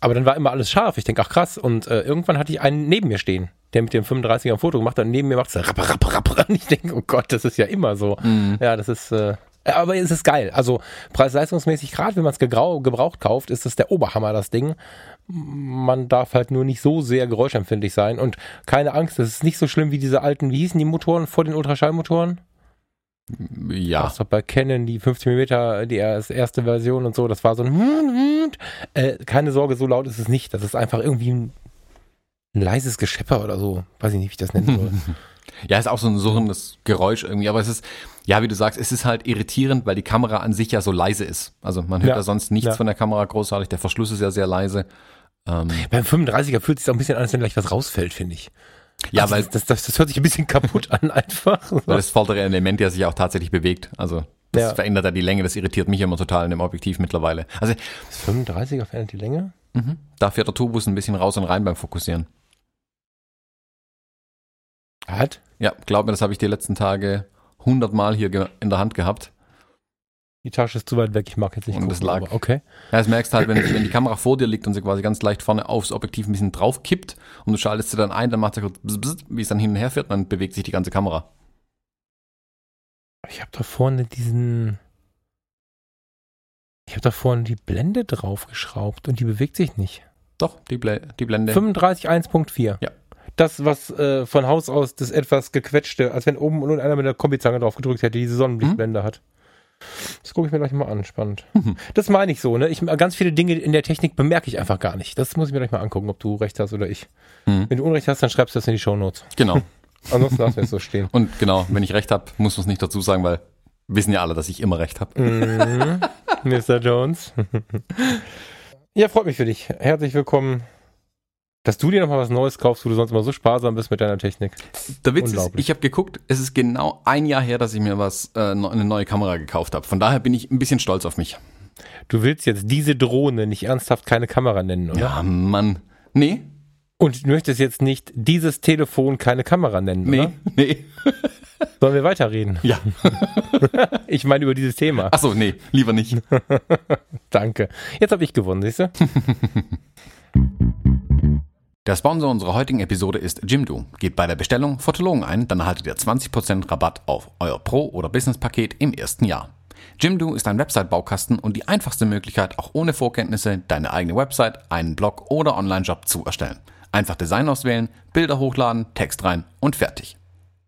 Aber dann war immer alles scharf. Ich denke, ach krass. Und äh, irgendwann hatte ich einen neben mir stehen, der mit dem 35er ein Foto gemacht hat. Und neben mir macht es rapp, rapp, rapp. Und ich denke, oh Gott, das ist ja immer so. Mhm. Ja, das ist. Äh, aber es ist geil. Also preis-leistungsmäßig, gerade wenn man es gebraucht kauft, ist es der Oberhammer, das Ding. Man darf halt nur nicht so sehr geräuschempfindlich sein. Und keine Angst, das ist nicht so schlimm wie diese alten, wie hießen die Motoren vor den Ultraschallmotoren? Ja. Das war bei Canon die 50 mm, die erste Version und so, das war so ein äh, keine Sorge, so laut ist es nicht. Das ist einfach irgendwie ein, ein leises Geschepper oder so. Weiß ich nicht, wie ich das nennen soll. Ja, ist auch so ein surrendes Geräusch irgendwie, aber es ist, ja, wie du sagst, es ist halt irritierend, weil die Kamera an sich ja so leise ist. Also man hört ja, Ja, sonst nichts ja. von der Kamera großartig, der Verschluss ist ja sehr leise. Ähm, Beim 35er fühlt es sich auch ein bisschen an, als wenn gleich was rausfällt, finde ich. ja, Also weil, das, das, das, hört sich ein bisschen kaputt an einfach. weil das vordere Element ja sich auch tatsächlich bewegt. Also das Ja. verändert ja die Länge, das irritiert mich immer total in dem Objektiv mittlerweile. Also Das 35er verändert die Länge? mhm, da fährt der Tubus ein bisschen raus und rein beim Fokussieren. Hat? Ja, glaub mir, das habe ich die letzten Tage hundertmal hier in der Hand gehabt. Die Tasche ist zu weit weg, ich mag jetzt nicht Und das gucken, lag- aber okay. Ja, das merkst du halt, wenn, wenn die Kamera vor dir liegt und sie quasi ganz leicht vorne aufs Objektiv ein bisschen drauf kippt und du schaltest sie dann ein, dann macht sie kurz bzz, bzz, wie es dann hin und her fährt und dann bewegt sich die ganze Kamera. Ich habe da vorne diesen. Ich habe da vorne die Blende draufgeschraubt und die bewegt sich nicht. Doch, die, Ble die Blende. 35 1.4. Ja. Das, was äh, von Haus aus das etwas gequetschte, als wenn oben und unten einer mit der Kombizange drauf gedrückt hätte, die diese Sonnenblickblende hat. Das gucke ich mir gleich mal an, spannend. Mhm. Das meine ich so, ne? Ich, ganz viele Dinge in der Technik bemerke ich einfach gar nicht. Das muss ich mir gleich mal angucken, ob du recht hast oder ich. Mhm. Wenn du Unrecht hast, dann schreibst du das in die Shownotes. Genau. Ansonsten lassen wir es so stehen. Und genau, wenn ich recht habe, muss man es nicht dazu sagen, weil wissen ja alle, dass ich immer recht habe. Mhm. Mr. Jones. ja, freut mich für dich. Herzlich willkommen. Dass du dir nochmal was Neues kaufst, wo du sonst immer so sparsam bist mit deiner Technik. Der Witz ist, ich habe geguckt, es ist genau ein Jahr her, dass ich mir was äh, ne- eine neue Kamera gekauft habe. Von daher bin ich ein bisschen stolz auf mich. Du willst jetzt diese Drohne nicht ernsthaft keine Kamera nennen, oder? Ja, Mann. Nee, Und du möchtest jetzt nicht dieses Telefon keine Kamera nennen, nee, oder? nee. Sollen wir weiterreden? Ja. Ich meine über dieses Thema. Achso, nee, lieber nicht. Danke. Jetzt habe ich gewonnen, siehst du? Der Sponsor unserer heutigen Episode ist Jimdo. Geht bei der Bestellung Fotologen ein, dann erhaltet ihr 20% Rabatt auf euer Pro- oder Business-Paket im ersten Jahr. Jimdo ist ein Website-Baukasten und die einfachste Möglichkeit, auch ohne Vorkenntnisse deine eigene Website, einen Blog oder Online-Job zu erstellen. Einfach Design auswählen, Bilder hochladen, Text rein und fertig.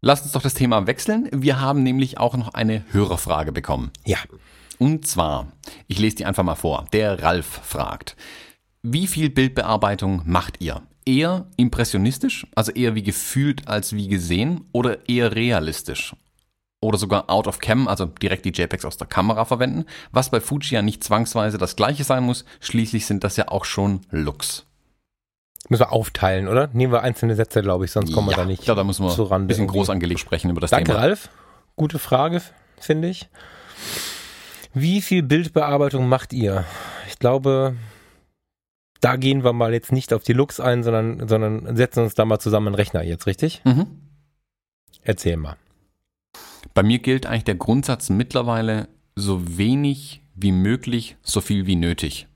Lasst uns doch das Thema wechseln. Wir haben nämlich auch noch eine Hörerfrage bekommen. Ja. Und zwar, ich lese die einfach mal vor. Der Ralf fragt, wie viel Bildbearbeitung macht ihr? Eher impressionistisch, also eher wie gefühlt als wie gesehen oder eher realistisch? Oder sogar out of cam, also direkt die JPEGs aus der Kamera verwenden, was bei Fuji ja nicht zwangsweise das gleiche sein muss. Schließlich sind das ja auch schon Looks. Müssen wir aufteilen, oder? Nehmen wir einzelne Sätze, glaube ich, sonst kommen wir ja, da nicht ich glaube, da müssen wir ein bisschen irgendwie. groß angelegt sprechen über das Danke, Thema. Ralf. Gute Frage, finde ich. Wie viel Bildbearbeitung macht ihr? Ich glaube, da gehen wir mal jetzt nicht auf die Looks ein, sondern, sondern setzen uns da mal zusammen einen Rechner jetzt, richtig? Mhm. Erzähl mal. Bei mir gilt eigentlich der Grundsatz mittlerweile so wenig wie möglich, so viel wie nötig.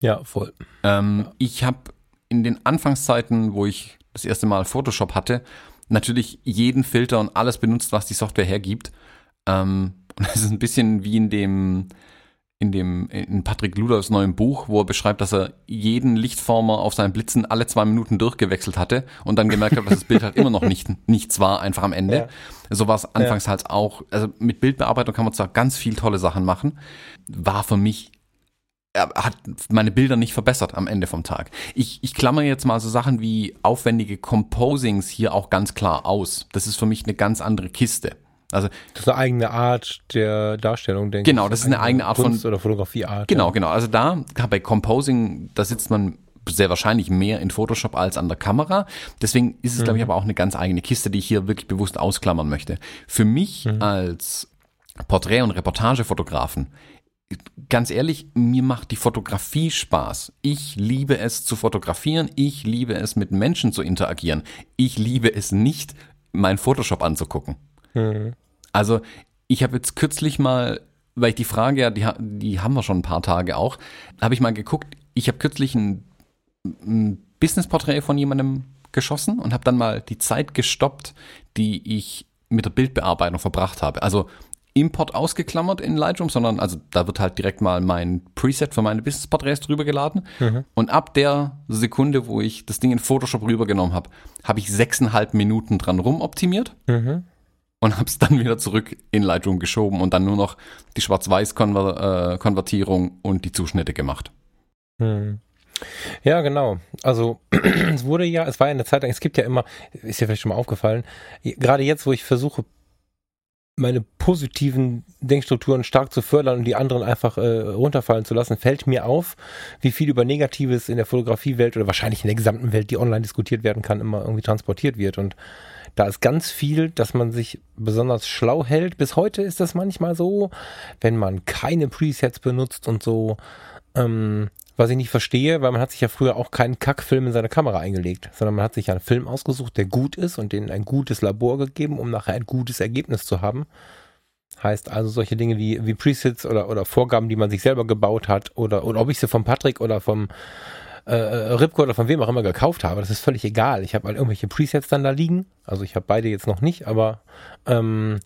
Ja, voll. Ähm, Ich habe in den Anfangszeiten, wo ich das erste Mal Photoshop hatte, natürlich jeden Filter und alles benutzt, was die Software hergibt. Ähm, und das ist ein bisschen wie in dem in dem in Patrick Luders neuem Buch, wo er beschreibt, dass er jeden Lichtformer auf seinen Blitzen alle zwei Minuten durchgewechselt hatte und dann gemerkt hat, dass das Bild halt immer noch nicht nichts war, einfach am Ende. Ja. So war es anfangs ja. halt auch. Also mit Bildbearbeitung kann man zwar ganz viel tolle Sachen machen, war für mich er hat meine Bilder nicht verbessert am Ende vom Tag. Ich, ich klammer jetzt mal so Sachen wie aufwendige Composings hier auch ganz klar aus. Das ist für mich eine ganz andere Kiste. Also das ist eine eigene Art der Darstellung, denke genau, ich. Genau, das ist eine eigene Art Kunst von oder Fotografieart. Genau, ja. genau. Also da bei Composing, da sitzt man sehr wahrscheinlich mehr in Photoshop als an der Kamera. Deswegen ist es, mhm. glaube ich, aber auch eine ganz eigene Kiste, die ich hier wirklich bewusst ausklammern möchte. Für mich mhm. als Porträt- und Reportagefotografen ganz ehrlich, mir macht die Fotografie Spaß. Ich liebe es zu fotografieren. Ich liebe es mit Menschen zu interagieren. Ich liebe es nicht, mein Photoshop anzugucken. Mhm. Also ich habe jetzt kürzlich mal, weil ich die Frage ja, die, die haben wir schon ein paar Tage auch, habe ich mal geguckt. Ich habe kürzlich ein, ein Businessporträt von jemandem geschossen und habe dann mal die Zeit gestoppt, die ich mit der Bildbearbeitung verbracht habe. Also Import ausgeklammert in Lightroom, sondern also da wird halt direkt mal mein Preset für meine Business-Porträts drüber geladen. Mhm. Und ab der Sekunde, wo ich das Ding in Photoshop rübergenommen habe, habe ich sechseinhalb Minuten dran rumoptimiert mhm. und habe es dann wieder zurück in Lightroom geschoben und dann nur noch die Schwarz-Weiß-Konvertierung äh, und die Zuschnitte gemacht. Mhm. Ja, genau. Also es wurde ja, es war ja eine Zeit lang, es gibt ja immer, ist ja vielleicht schon mal aufgefallen, gerade jetzt, wo ich versuche, meine positiven Denkstrukturen stark zu fördern und die anderen einfach äh, runterfallen zu lassen, fällt mir auf, wie viel über Negatives in der Fotografiewelt oder wahrscheinlich in der gesamten Welt, die online diskutiert werden kann, immer irgendwie transportiert wird. Und da ist ganz viel, dass man sich besonders schlau hält. Bis heute ist das manchmal so, wenn man keine Presets benutzt und so. Ähm, was ich nicht verstehe, weil man hat sich ja früher auch keinen Kackfilm in seine Kamera eingelegt, sondern man hat sich einen Film ausgesucht, der gut ist und denen ein gutes Labor gegeben, um nachher ein gutes Ergebnis zu haben. Heißt also solche Dinge wie, wie Presets oder, oder Vorgaben, die man sich selber gebaut hat oder, oder ob ich sie vom Patrick oder vom äh, Ripco oder von wem auch immer gekauft habe, das ist völlig egal. Ich habe halt irgendwelche Presets dann da liegen. Also ich habe beide jetzt noch nicht, aber ähm,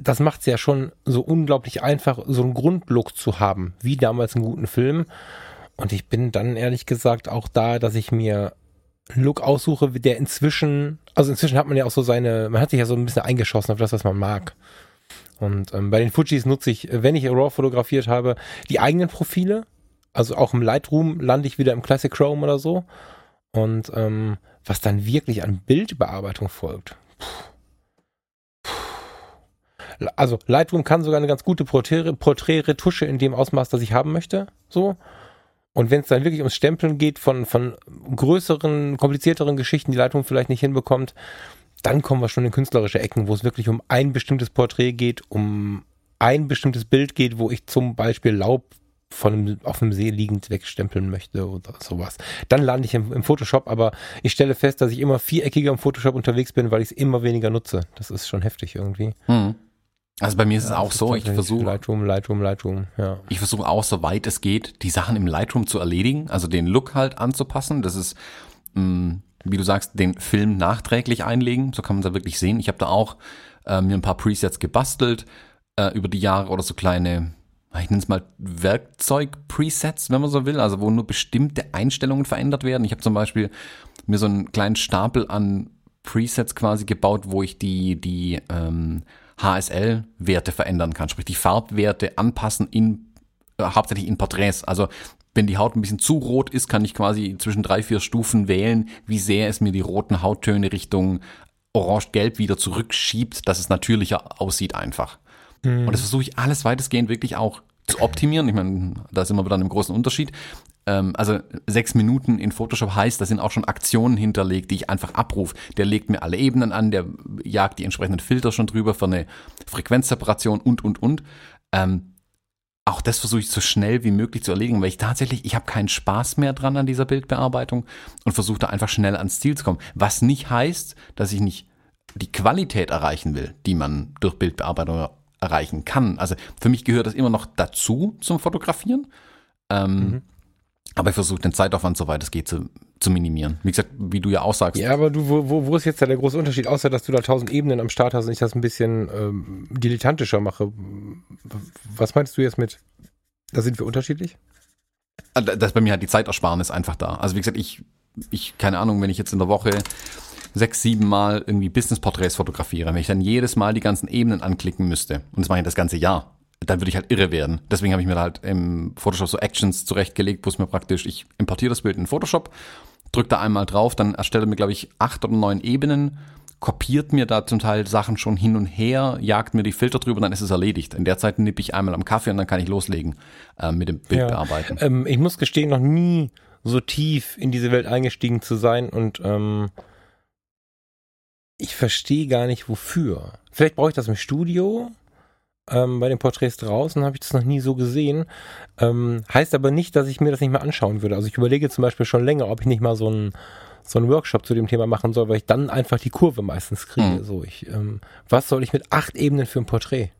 das macht es ja schon so unglaublich einfach, so einen Grundlook zu haben, wie damals einen guten Film. Und ich bin dann ehrlich gesagt auch da, dass ich mir einen Look aussuche, der inzwischen, also inzwischen hat man ja auch so seine, man hat sich ja so ein bisschen eingeschossen auf das, was man mag. Und ähm, bei den Fujis nutze ich, wenn ich RAW fotografiert habe, die eigenen Profile. Also auch im Lightroom lande ich wieder im Classic Chrome oder so. Und ähm, was dann wirklich an Bildbearbeitung folgt. Puh also Lightroom kann sogar eine ganz gute Porträtretusche in dem Ausmaß, das ich haben möchte. So. Und wenn es dann wirklich ums Stempeln geht von, von größeren, komplizierteren Geschichten, die Lightroom vielleicht nicht hinbekommt, dann kommen wir schon in künstlerische Ecken, wo es wirklich um ein bestimmtes Porträt geht, um ein bestimmtes Bild geht, wo ich zum Beispiel Laub von einem, auf einem See liegend wegstempeln möchte oder sowas. Dann lande ich im, im, Photoshop, aber ich stelle fest, dass ich immer viereckiger im Photoshop unterwegs bin, weil ich es immer weniger nutze. Das ist schon heftig irgendwie. Mhm. Also bei mir ist ja, es auch so, ich versuche Lightroom, Lightroom, Lightroom, ja. Ich versuche auch, soweit es geht, die Sachen im Lightroom zu erledigen, also den Look halt anzupassen. Das ist, mh, mm, wie du sagst, den Film nachträglich einlegen. So kann man da wirklich sehen. Ich habe da auch äh, mir ein paar Presets gebastelt äh, über die Jahre oder so kleine, ich nenne es mal Werkzeug-Presets, wenn man so will, also wo nur bestimmte Einstellungen verändert werden. Ich habe zum Beispiel mir so einen kleinen Stapel an Presets quasi gebaut, wo ich die, die ähm, HSL-Werte verändern kann, sprich die Farbwerte anpassen in äh, hauptsächlich in Porträts. Also wenn die Haut ein bisschen zu rot ist, kann ich quasi zwischen drei, vier Stufen wählen, wie sehr es mir die roten Hauttöne Richtung orange-gelb wieder zurückschiebt, dass es natürlicher aussieht einfach. Mhm. Und das versuche ich alles weitestgehend wirklich auch zu optimieren. Ich meine, da sind wir wieder an einem großen Unterschied ähm, also sechs Minuten in Photoshop heißt, da sind auch schon Aktionen hinterlegt, die ich einfach abrufe. Der legt mir alle Ebenen an, der jagt die entsprechenden Filter schon drüber für eine Frequenzseparation und, und, und. Ähm, auch das versuche ich so schnell wie möglich zu erledigen, weil ich tatsächlich, ich habe keinen Spaß mehr dran an dieser Bildbearbeitung und versuche da einfach schnell ans Ziel zu kommen. Was nicht heißt, dass ich nicht die Qualität erreichen will, die man durch Bildbearbeitung erreichen kann. Also für mich gehört das immer noch dazu zum Fotografieren. Ähm, mhm. Aber ich versuche den Zeitaufwand, soweit es geht, zu, zu minimieren. Wie gesagt, wie du ja auch sagst. Ja, aber du, wo, wo, wo ist jetzt da der große Unterschied, außer dass du da tausend Ebenen am Start hast und ich das ein bisschen ähm, dilettantischer mache? Was meinst du jetzt mit, da sind wir unterschiedlich? Ah, Das ist bei mir halt die Zeitersparnis einfach da. Also wie gesagt, ich, ich, keine Ahnung, wenn ich jetzt in der Woche sechs, sieben Mal irgendwie Business-Porträts fotografiere, wenn ich dann jedes Mal die ganzen Ebenen anklicken müsste, und das mache ich das ganze Jahr, dann würde ich halt irre werden. Deswegen habe ich mir da halt im Photoshop so Actions zurechtgelegt, wo es mir praktisch, ich importiere das Bild in Photoshop, drücke da einmal drauf, dann erstelle mir, glaube ich, acht oder neun Ebenen, kopiert mir da zum Teil Sachen schon hin und her, jagt mir die Filter drüber, dann ist es erledigt. In der Zeit nippe ich einmal am Kaffee und dann kann ich loslegen äh, mit dem Bild Ja. bearbeiten. Ähm, ich muss gestehen, noch nie so tief in diese Welt eingestiegen zu sein und ähm, ich verstehe gar nicht wofür. Vielleicht brauche ich das im Studio. Ähm, bei den Porträts draußen habe ich das noch nie so gesehen. Ähm, heißt aber nicht, dass ich mir das nicht mehr anschauen würde. Also ich überlege zum Beispiel schon länger, ob ich nicht mal so einen so einen Workshop zu dem Thema machen soll, weil ich dann einfach die Kurve meistens kriege. Hm. So, ich, ähm, was soll ich mit acht Ebenen für ein Porträt?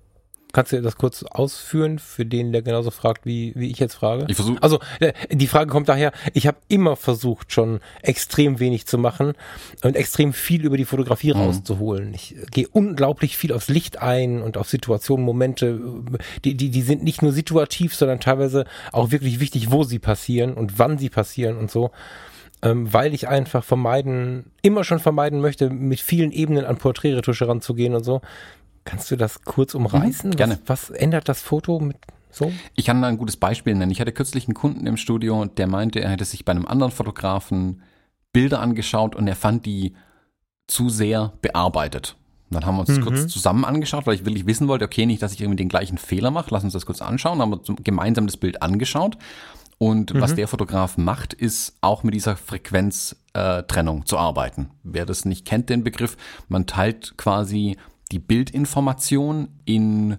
Kannst du das kurz ausführen für den, der genauso fragt, wie, wie ich jetzt frage? Ich versuche Also äh, die Frage kommt daher, ich habe immer versucht, schon extrem wenig zu machen und extrem viel über die Fotografie Mhm. rauszuholen. Ich gehe unglaublich viel aufs Licht ein und auf Situationen, Momente, die, die, die sind nicht nur situativ, sondern teilweise auch wirklich wichtig, wo sie passieren und wann sie passieren und so. Ähm, weil ich einfach vermeiden, immer schon vermeiden möchte, mit vielen Ebenen an Porträtretusche ranzugehen und so. Kannst du das kurz umreißen? Mhm, gerne. Was, was ändert das Foto mit so? Ich kann da ein gutes Beispiel nennen. Ich hatte kürzlich einen Kunden im Studio, der meinte, er hätte sich bei einem anderen Fotografen Bilder angeschaut und er fand die zu sehr bearbeitet. Und dann haben wir uns das Mhm. kurz zusammen angeschaut, weil ich wirklich wissen wollte, okay, nicht, dass ich irgendwie den gleichen Fehler mache. Lass uns das kurz anschauen. Haben wir gemeinsam das Bild angeschaut. Und was der Fotograf macht, ist auch mit dieser Frequenztrennung äh, zu arbeiten. Wer das nicht kennt, den Begriff, man teilt quasi die Bildinformation in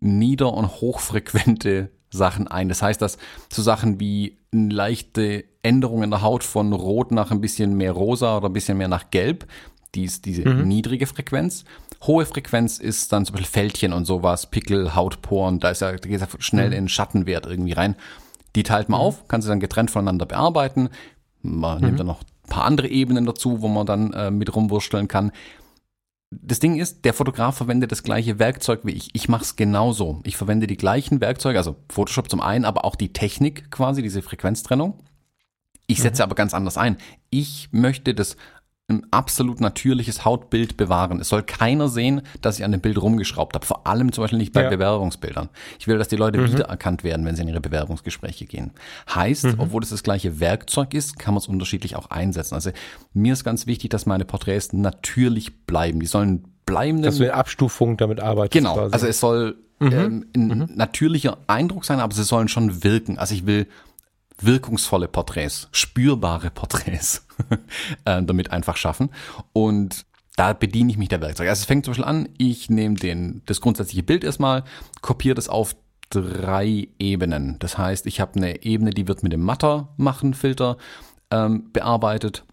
nieder- und hochfrequente Sachen ein. Das heißt, dass so Sachen wie eine leichte Änderung in der Haut von rot nach ein bisschen mehr rosa oder ein bisschen mehr nach gelb, die ist diese niedrige Frequenz. Hohe Frequenz ist dann zum Beispiel Fältchen und sowas, Pickel, Hautporen, da ist ja, da geht ja schnell in Schattenwert irgendwie rein. Die teilt man auf, kann sie dann getrennt voneinander bearbeiten. Man nimmt dann noch ein paar andere Ebenen dazu, wo man dann äh, mit rumwursteln kann das Ding ist, der Fotograf verwendet das gleiche Werkzeug wie ich. Ich mache es genauso. Ich verwende die gleichen Werkzeuge, also Photoshop zum einen, aber auch die Technik quasi, diese Frequenztrennung. Ich setze aber ganz anders ein. Ich möchte das ein absolut natürliches Hautbild bewahren. Es soll keiner sehen, dass ich an dem Bild rumgeschraubt habe. Vor allem zum Beispiel nicht bei Ja. Bewerbungsbildern. Ich will, dass die Leute wiedererkannt werden, wenn sie in ihre Bewerbungsgespräche gehen. Heißt, obwohl es das gleiche Werkzeug ist, kann man es unterschiedlich auch einsetzen. Also mir ist ganz wichtig, dass meine Porträts natürlich bleiben. Die sollen bleibenden Dass du in Abstufung damit arbeitest. Genau, quasi. also es soll ähm, ein natürlicher Eindruck sein, aber sie sollen schon wirken. Also ich will wirkungsvolle Porträts, spürbare Porträts äh, damit einfach schaffen. Und da bediene ich mich der Werkzeuge. Also es fängt zum Beispiel an, ich nehme den, das grundsätzliche Bild erstmal, kopiere das auf drei Ebenen. Das heißt, ich habe eine Ebene, die wird mit dem Matter machen Filter ähm, bearbeitet.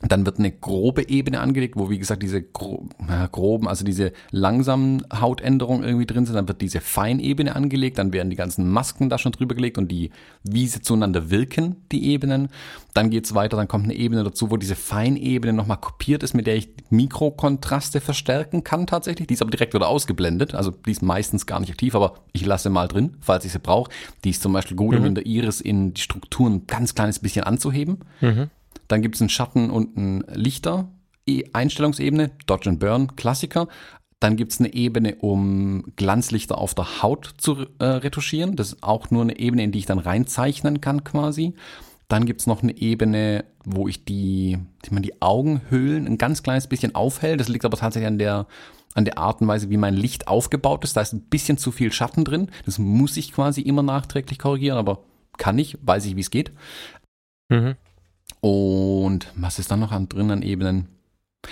Dann wird eine grobe Ebene angelegt, wo wie gesagt diese gro groben, also diese langsamen Hautänderungen irgendwie drin sind. Dann wird diese Feinebene angelegt, dann werden die ganzen Masken da schon drüber gelegt und die, wie sie zueinander wirken, die Ebenen. Dann geht's weiter, dann kommt eine Ebene dazu, wo diese Feinebene nochmal kopiert ist, mit der ich Mikrokontraste verstärken kann tatsächlich. Die ist aber direkt wieder ausgeblendet, also die ist meistens gar nicht aktiv, aber ich lasse mal drin, falls ich sie brauche. Die ist zum Beispiel gut, um in der Iris in die Strukturen ein ganz kleines bisschen anzuheben. Dann gibt es einen Schatten und einen Lichter. E- Einstellungsebene, Dodge and Burn, Klassiker. Dann gibt es eine Ebene, um Glanzlichter auf der Haut zu äh, retuschieren. Das ist auch nur eine Ebene, in die ich dann reinzeichnen kann quasi. Dann gibt es noch eine Ebene, wo ich die, ich meine, die Augenhöhlen ein ganz kleines bisschen aufhell. Das liegt aber tatsächlich an der, an der Art und Weise, wie mein Licht aufgebaut ist. Da ist ein bisschen zu viel Schatten drin. Das muss ich quasi immer nachträglich korrigieren, aber kann ich, weiß ich, wie es geht. Mhm. Und was ist dann noch an drin an Ebenen?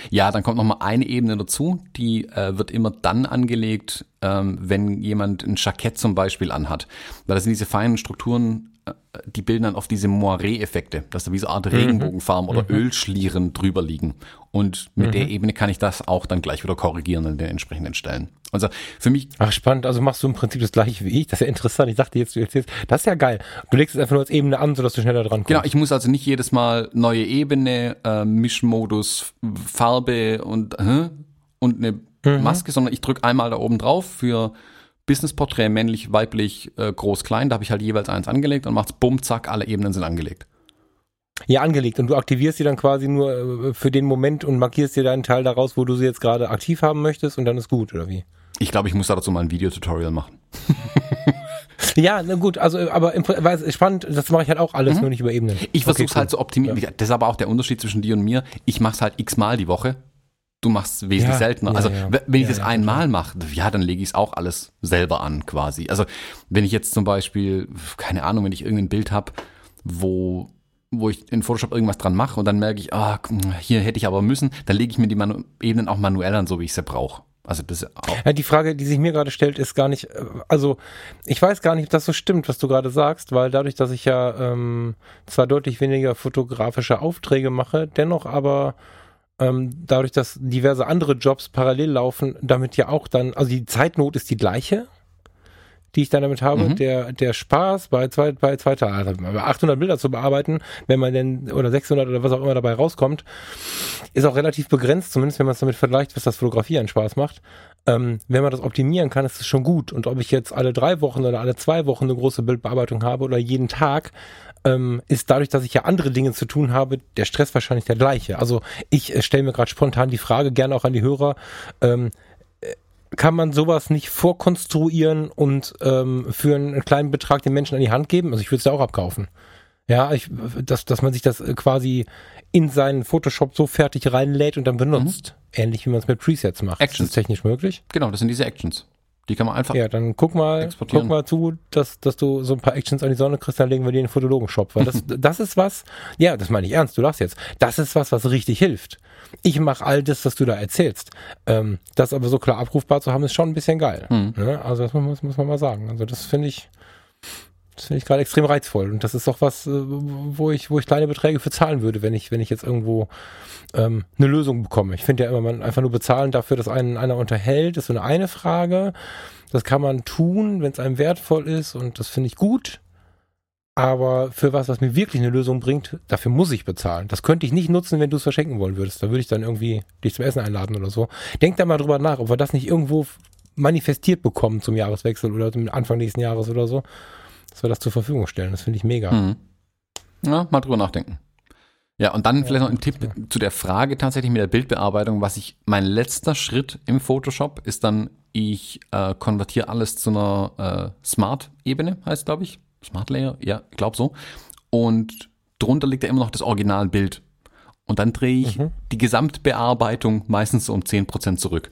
Ja, dann kommt noch mal eine Ebene dazu, die äh, wird immer dann angelegt, ähm, wenn jemand ein Jackett zum Beispiel anhat. Weil das sind diese feinen Strukturen, äh, die bilden dann oft diese Moiré-Effekte, dass da wie so eine Art Regenbogenfarben oder Ölschlieren drüber liegen. Und mit der Ebene kann ich das auch dann gleich wieder korrigieren an den entsprechenden Stellen. Also für mich. Ach, spannend. Also machst du im Prinzip das gleiche wie ich. Das ist ja interessant. Ich dachte jetzt, du erzählst, das ist ja geil. Du legst es einfach nur als Ebene an, sodass du schneller dran kommst. Genau, ich muss also nicht jedes Mal neue Ebene, äh, Mischmodus, Farbe und, äh, und eine mhm. Maske, sondern ich drücke einmal da oben drauf für Business-Porträt, männlich, weiblich, äh, groß, klein. Da habe ich halt jeweils eins angelegt und macht's bumm, zack, alle Ebenen sind angelegt. Ja, angelegt. Und du aktivierst sie dann quasi nur äh, für den Moment und markierst dir deinen Teil daraus, wo du sie jetzt gerade aktiv haben möchtest und dann ist gut, oder wie? Ich glaube, ich muss dazu mal ein Videotutorial machen. ja, na gut, also aber im, weil spannend, das mache ich halt auch alles, mhm. nur nicht über Ebenen. Ich versuche es okay, halt zu optimieren. Ja. Das ist aber auch der Unterschied zwischen dir und mir. Ich mache es halt x-mal die Woche. Du machst es wesentlich ja, seltener. Ja, also wenn ich das einmal mache, ja, dann lege ich es auch alles selber an quasi. Also wenn ich jetzt zum Beispiel, keine Ahnung, wenn ich irgendein Bild habe, wo wo ich in Photoshop irgendwas dran mache und dann merke ich, ah, hier hätte ich aber müssen, dann lege ich mir die Manu Ebenen auch manuell an, so wie ich sie brauche. Also das auch. Ja, die Frage, die sich mir gerade stellt, ist gar nicht, äh, also ich weiß gar nicht, ob das so stimmt, was du gerade sagst, weil dadurch, dass ich ja ähm, zwar deutlich weniger fotografische Aufträge mache, dennoch aber ähm, dadurch, dass diverse andere Jobs parallel laufen, damit ja auch dann, also die Zeitnot ist die gleiche, die ich dann damit habe. Mhm. Der, der Spaß bei zwei, bei zwei Tagen, also 800 Bilder zu bearbeiten, wenn man denn, oder 600 oder was auch immer dabei rauskommt, ist auch relativ begrenzt, zumindest wenn man es damit vergleicht, was das Fotografieren Spaß macht. Ähm, wenn man das optimieren kann, ist es schon gut. Und ob ich jetzt alle drei Wochen oder alle zwei Wochen eine große Bildbearbeitung habe oder jeden Tag, ähm, ist dadurch, dass ich ja andere Dinge zu tun habe, der Stress wahrscheinlich der gleiche. Also ich äh, stelle mir gerade spontan die Frage, gerne auch an die Hörer, ähm, kann man sowas nicht vorkonstruieren und ähm, für einen kleinen Betrag den Menschen an die Hand geben? Also ich würde es ja auch abkaufen. Ja, ich, dass, dass man sich das äh, quasi in seinen Photoshop so fertig reinlädt und dann benutzt. Mhm. Ähnlich wie man es mit Presets macht. Actions. Ist das technisch möglich? Genau, das sind diese Actions. Die kann man einfach. Ja, dann guck mal, guck mal zu, dass, dass du so ein paar Actions an die Sonne kriegst, dann legen wir dir den Fotologen-Shop. Weil das, das ist was, ja, das meine ich ernst, du lachst jetzt. Das ist was, was richtig hilft. Ich mache all das, was du da erzählst. Ähm, das aber so klar abrufbar zu haben, ist schon ein bisschen geil. Mhm. Ne? Also das muss, muss man mal sagen. Also das finde ich, das finde ich gerade extrem reizvoll. Und das ist auch was, äh, wo ich, wo ich kleine Beträge für zahlen würde, wenn ich, wenn ich jetzt irgendwo ähm, eine Lösung bekomme. Ich finde ja immer, man einfach nur bezahlen dafür, dass einen einer unterhält, ist so eine eine Frage. Das kann man tun, wenn es einem wertvoll ist und das finde ich gut. Aber für was, was mir wirklich eine Lösung bringt, dafür muss ich bezahlen. Das könnte ich nicht nutzen, wenn du es verschenken wollen würdest. Da würde ich dann irgendwie dich zum Essen einladen oder so. Denk da mal drüber nach, ob wir das nicht irgendwo manifestiert bekommen zum Jahreswechsel oder zum Anfang nächsten Jahres oder so, dass wir das zur Verfügung stellen. Das finde ich mega. Mhm. Ja, mal drüber nachdenken. Ja, und dann ja, vielleicht noch ein Tipp ja. zu der Frage tatsächlich mit der Bildbearbeitung. Was ich, mein letzter Schritt im Photoshop ist dann, ich äh, konvertiere alles zu einer äh, Smart-Ebene, heißt glaube ich. Smart Layer, ja, ich glaube so. Und drunter liegt ja immer noch das Originalbild. Und dann drehe ich mhm. die Gesamtbearbeitung meistens so um 10% zurück.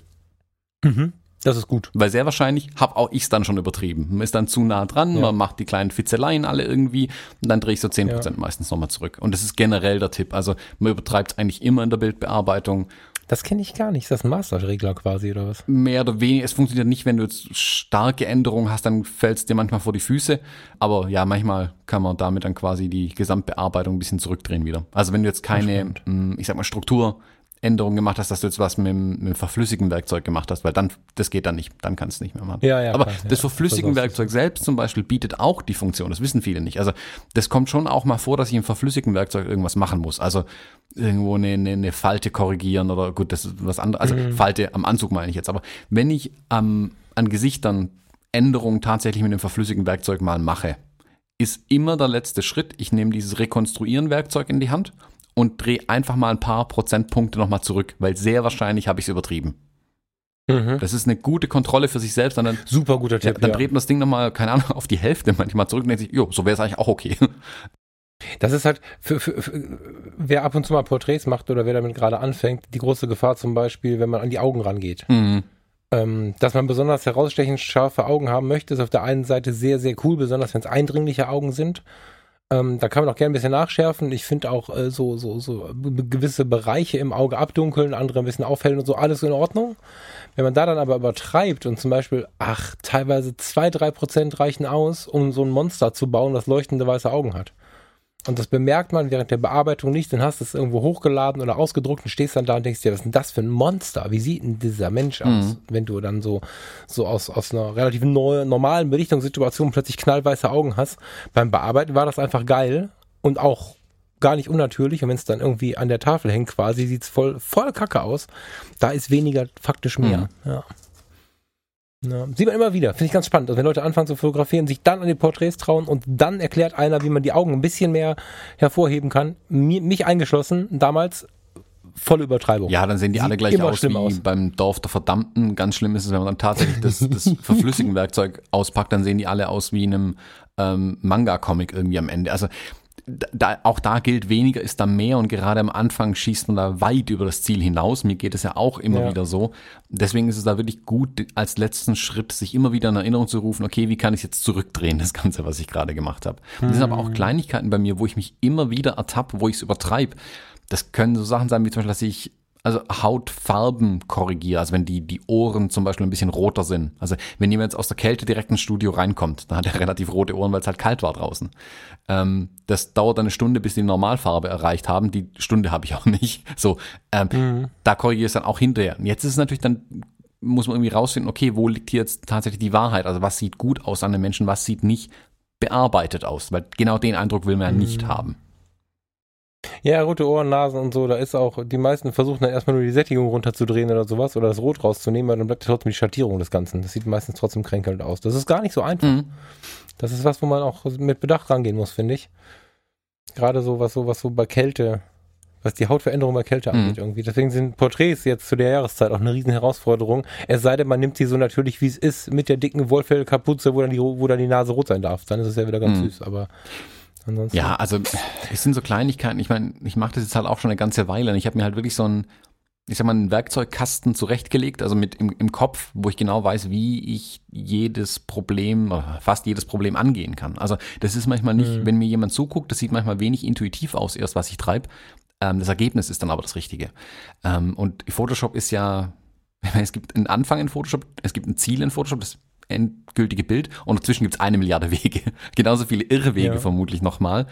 Mhm. Das ist gut. Weil sehr wahrscheinlich habe auch ich es dann schon übertrieben. Man ist dann zu nah dran, ja. man macht die kleinen Fitzeleien alle irgendwie und dann drehe ich so 10% ja. meistens nochmal zurück. Und das ist generell der Tipp. Also man übertreibt es eigentlich immer in der Bildbearbeitung das kenne ich gar nicht. Ist das ein Masterregler quasi oder was? Mehr oder weniger. Es funktioniert nicht, wenn du jetzt starke Änderungen hast, dann fällt es dir manchmal vor die Füße. Aber ja, manchmal kann man damit dann quasi die Gesamtbearbeitung ein bisschen zurückdrehen wieder. Also wenn du jetzt keine, hm, ich sag mal, Struktur Änderung gemacht hast, dass du jetzt was mit, mit dem verflüssigen Werkzeug gemacht hast, weil dann, das geht dann nicht, dann kannst du nicht mehr machen. Ja, ja, Aber klar, das ja, verflüssigen Werkzeug selbst zum Beispiel bietet auch die Funktion, das wissen viele nicht. Also das kommt schon auch mal vor, dass ich im verflüssigen Werkzeug irgendwas machen muss. Also irgendwo eine, eine, eine Falte korrigieren oder gut, das ist was anderes. Also mhm. Falte am Anzug meine ich jetzt. Aber wenn ich ähm, an Gesichtern Änderungen tatsächlich mit dem verflüssigen Werkzeug mal mache, ist immer der letzte Schritt. Ich nehme dieses Rekonstruieren-Werkzeug in die Hand und drehe einfach mal ein paar Prozentpunkte nochmal zurück, weil sehr wahrscheinlich habe ich es übertrieben. Mhm. Das ist eine gute Kontrolle für sich selbst. Und dann, Super guter Tipp. Ja, dann ja. dreht man das Ding nochmal, keine Ahnung, auf die Hälfte manchmal zurück und denkt sich, jo, so wäre es eigentlich auch okay. Das ist halt, für, für, für, wer ab und zu mal Porträts macht oder wer damit gerade anfängt, die große Gefahr zum Beispiel, wenn man an die Augen rangeht. Mhm. Ähm, dass man besonders herausstechend scharfe Augen haben möchte, ist auf der einen Seite sehr, sehr cool, besonders wenn es eindringliche Augen sind. Ähm, da kann man auch gerne ein bisschen nachschärfen. Ich finde auch äh, so, so, so gewisse Bereiche im Auge abdunkeln, andere ein bisschen aufhellen und so, alles in Ordnung. Wenn man da dann aber übertreibt und zum Beispiel, ach, teilweise zwei, drei Prozent reichen aus, um so ein Monster zu bauen, das leuchtende weiße Augen hat. Und das bemerkt man während der Bearbeitung nicht. Dann hast du es irgendwo hochgeladen oder ausgedruckt und stehst dann da und denkst dir, was ist denn das für ein Monster? Wie sieht denn dieser Mensch aus? Mhm. Wenn du dann so, so aus, aus einer relativ neu, normalen Belichtungssituation plötzlich knallweiße Augen hast. Beim Bearbeiten war das einfach geil und auch gar nicht unnatürlich. Und wenn es dann irgendwie an der Tafel hängt quasi, sieht's voll, voll kacke aus. Da ist weniger faktisch mehr. Ja. Ja, sieht man immer wieder, finde ich ganz spannend. Also wenn Leute anfangen zu fotografieren, sich dann an die Porträts trauen und dann erklärt einer, wie man die Augen ein bisschen mehr hervorheben kann. Mi- mich eingeschlossen, damals volle Übertreibung. Ja, dann sehen die Sieht alle gleich aus wie aus. beim Dorf der Verdammten. Ganz schlimm ist es, wenn man dann tatsächlich das, das Verflüssigen-Werkzeug auspackt, dann sehen die alle aus wie in einem ähm, Manga-Comic irgendwie am Ende. Also da, auch da gilt, weniger ist da mehr und gerade am Anfang schießt man da weit über das Ziel hinaus. Mir geht es ja auch immer Ja. wieder so. Deswegen ist es da wirklich gut, als letzten Schritt sich immer wieder in Erinnerung zu rufen, okay, wie kann ich jetzt zurückdrehen, das Ganze, was ich gerade gemacht habe. Und das sind aber auch Kleinigkeiten bei mir, wo ich mich immer wieder ertappe, wo ich es übertreibe. Das können so Sachen sein, wie zum Beispiel, dass ich also Hautfarben korrigiere, also wenn die, die Ohren zum Beispiel ein bisschen roter sind. Also wenn jemand jetzt aus der Kälte direkt ins Studio reinkommt, dann hat er relativ rote Ohren, weil es halt kalt war draußen. Ähm, das dauert eine Stunde, bis die Normalfarbe erreicht haben. Die Stunde habe ich auch nicht. So, ähm, da korrigiere ich es dann auch hinterher. Und Jetzt ist es natürlich dann, muss man irgendwie rausfinden, okay, wo liegt hier jetzt tatsächlich die Wahrheit? Also was sieht gut aus an den Menschen, was sieht nicht bearbeitet aus? Weil genau den Eindruck will man ja nicht haben. Ja, rote Ohren, Nasen und so, da ist auch, die meisten versuchen dann erstmal nur die Sättigung runterzudrehen oder sowas oder das Rot rauszunehmen, aber dann bleibt trotzdem die Schattierung des Ganzen. Das sieht meistens trotzdem kränkelnd aus. Das ist gar nicht so einfach. Mhm. Das ist was, wo man auch mit Bedacht rangehen muss, finde ich. Gerade so, was so, was so bei Kälte, was die Hautveränderung bei Kälte Mhm. angeht irgendwie. Deswegen sind Porträts jetzt zu der Jahreszeit auch eine riesen Herausforderung. Es sei denn, man nimmt sie so natürlich, wie es ist, mit der dicken Wollfellkapuze, wo dann die, wo dann die Nase rot sein darf. Dann ist es ja wieder ganz Mhm. süß, aber ansonsten. Ja, also es sind so Kleinigkeiten. Ich meine, ich mache das jetzt halt auch schon eine ganze Weile. Und ich habe mir halt wirklich so einen, ich sag mal, einen Werkzeugkasten zurechtgelegt, also mit im, im Kopf, wo ich genau weiß, wie ich jedes Problem, oder fast jedes Problem angehen kann. Also das ist manchmal nicht, Mhm. wenn mir jemand zuguckt, das sieht manchmal wenig intuitiv aus, erst was ich treibe. Ähm, das Ergebnis ist dann aber das Richtige. Ähm, und Photoshop ist ja, es gibt einen Anfang in Photoshop, es gibt ein Ziel in Photoshop, das endgültige Bild und dazwischen gibt es eine Milliarde Wege. Genauso viele Irrwege Ja. vermutlich nochmal.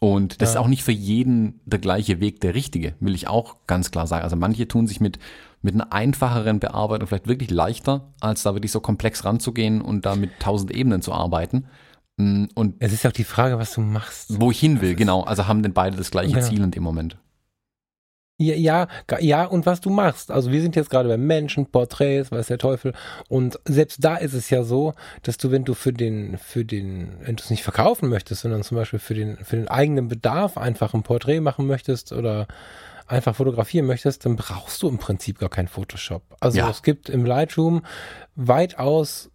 Und das Ja. ist auch nicht für jeden der gleiche Weg der richtige, will ich auch ganz klar sagen. Also manche tun sich mit, mit einer einfacheren Bearbeitung vielleicht wirklich leichter, als da wirklich so komplex ranzugehen und da mit tausend Ebenen zu arbeiten. Mm, Und Es ist ja auch die Frage, was du machst. wo ich hin will, ist- genau. Also haben denn beide das gleiche Genau. Ziel in dem Moment. Ja, ja, ja, und was du machst. Also wir sind jetzt gerade bei Menschen, Porträts, weiß der Teufel. Und selbst da ist es ja so, dass du, wenn du für den, für den, wenn du es nicht verkaufen möchtest, sondern zum Beispiel für den, für den eigenen Bedarf einfach ein Porträt machen möchtest oder einfach fotografieren möchtest, dann brauchst du im Prinzip gar kein Photoshop. Also Ja. es gibt im Lightroom weitaus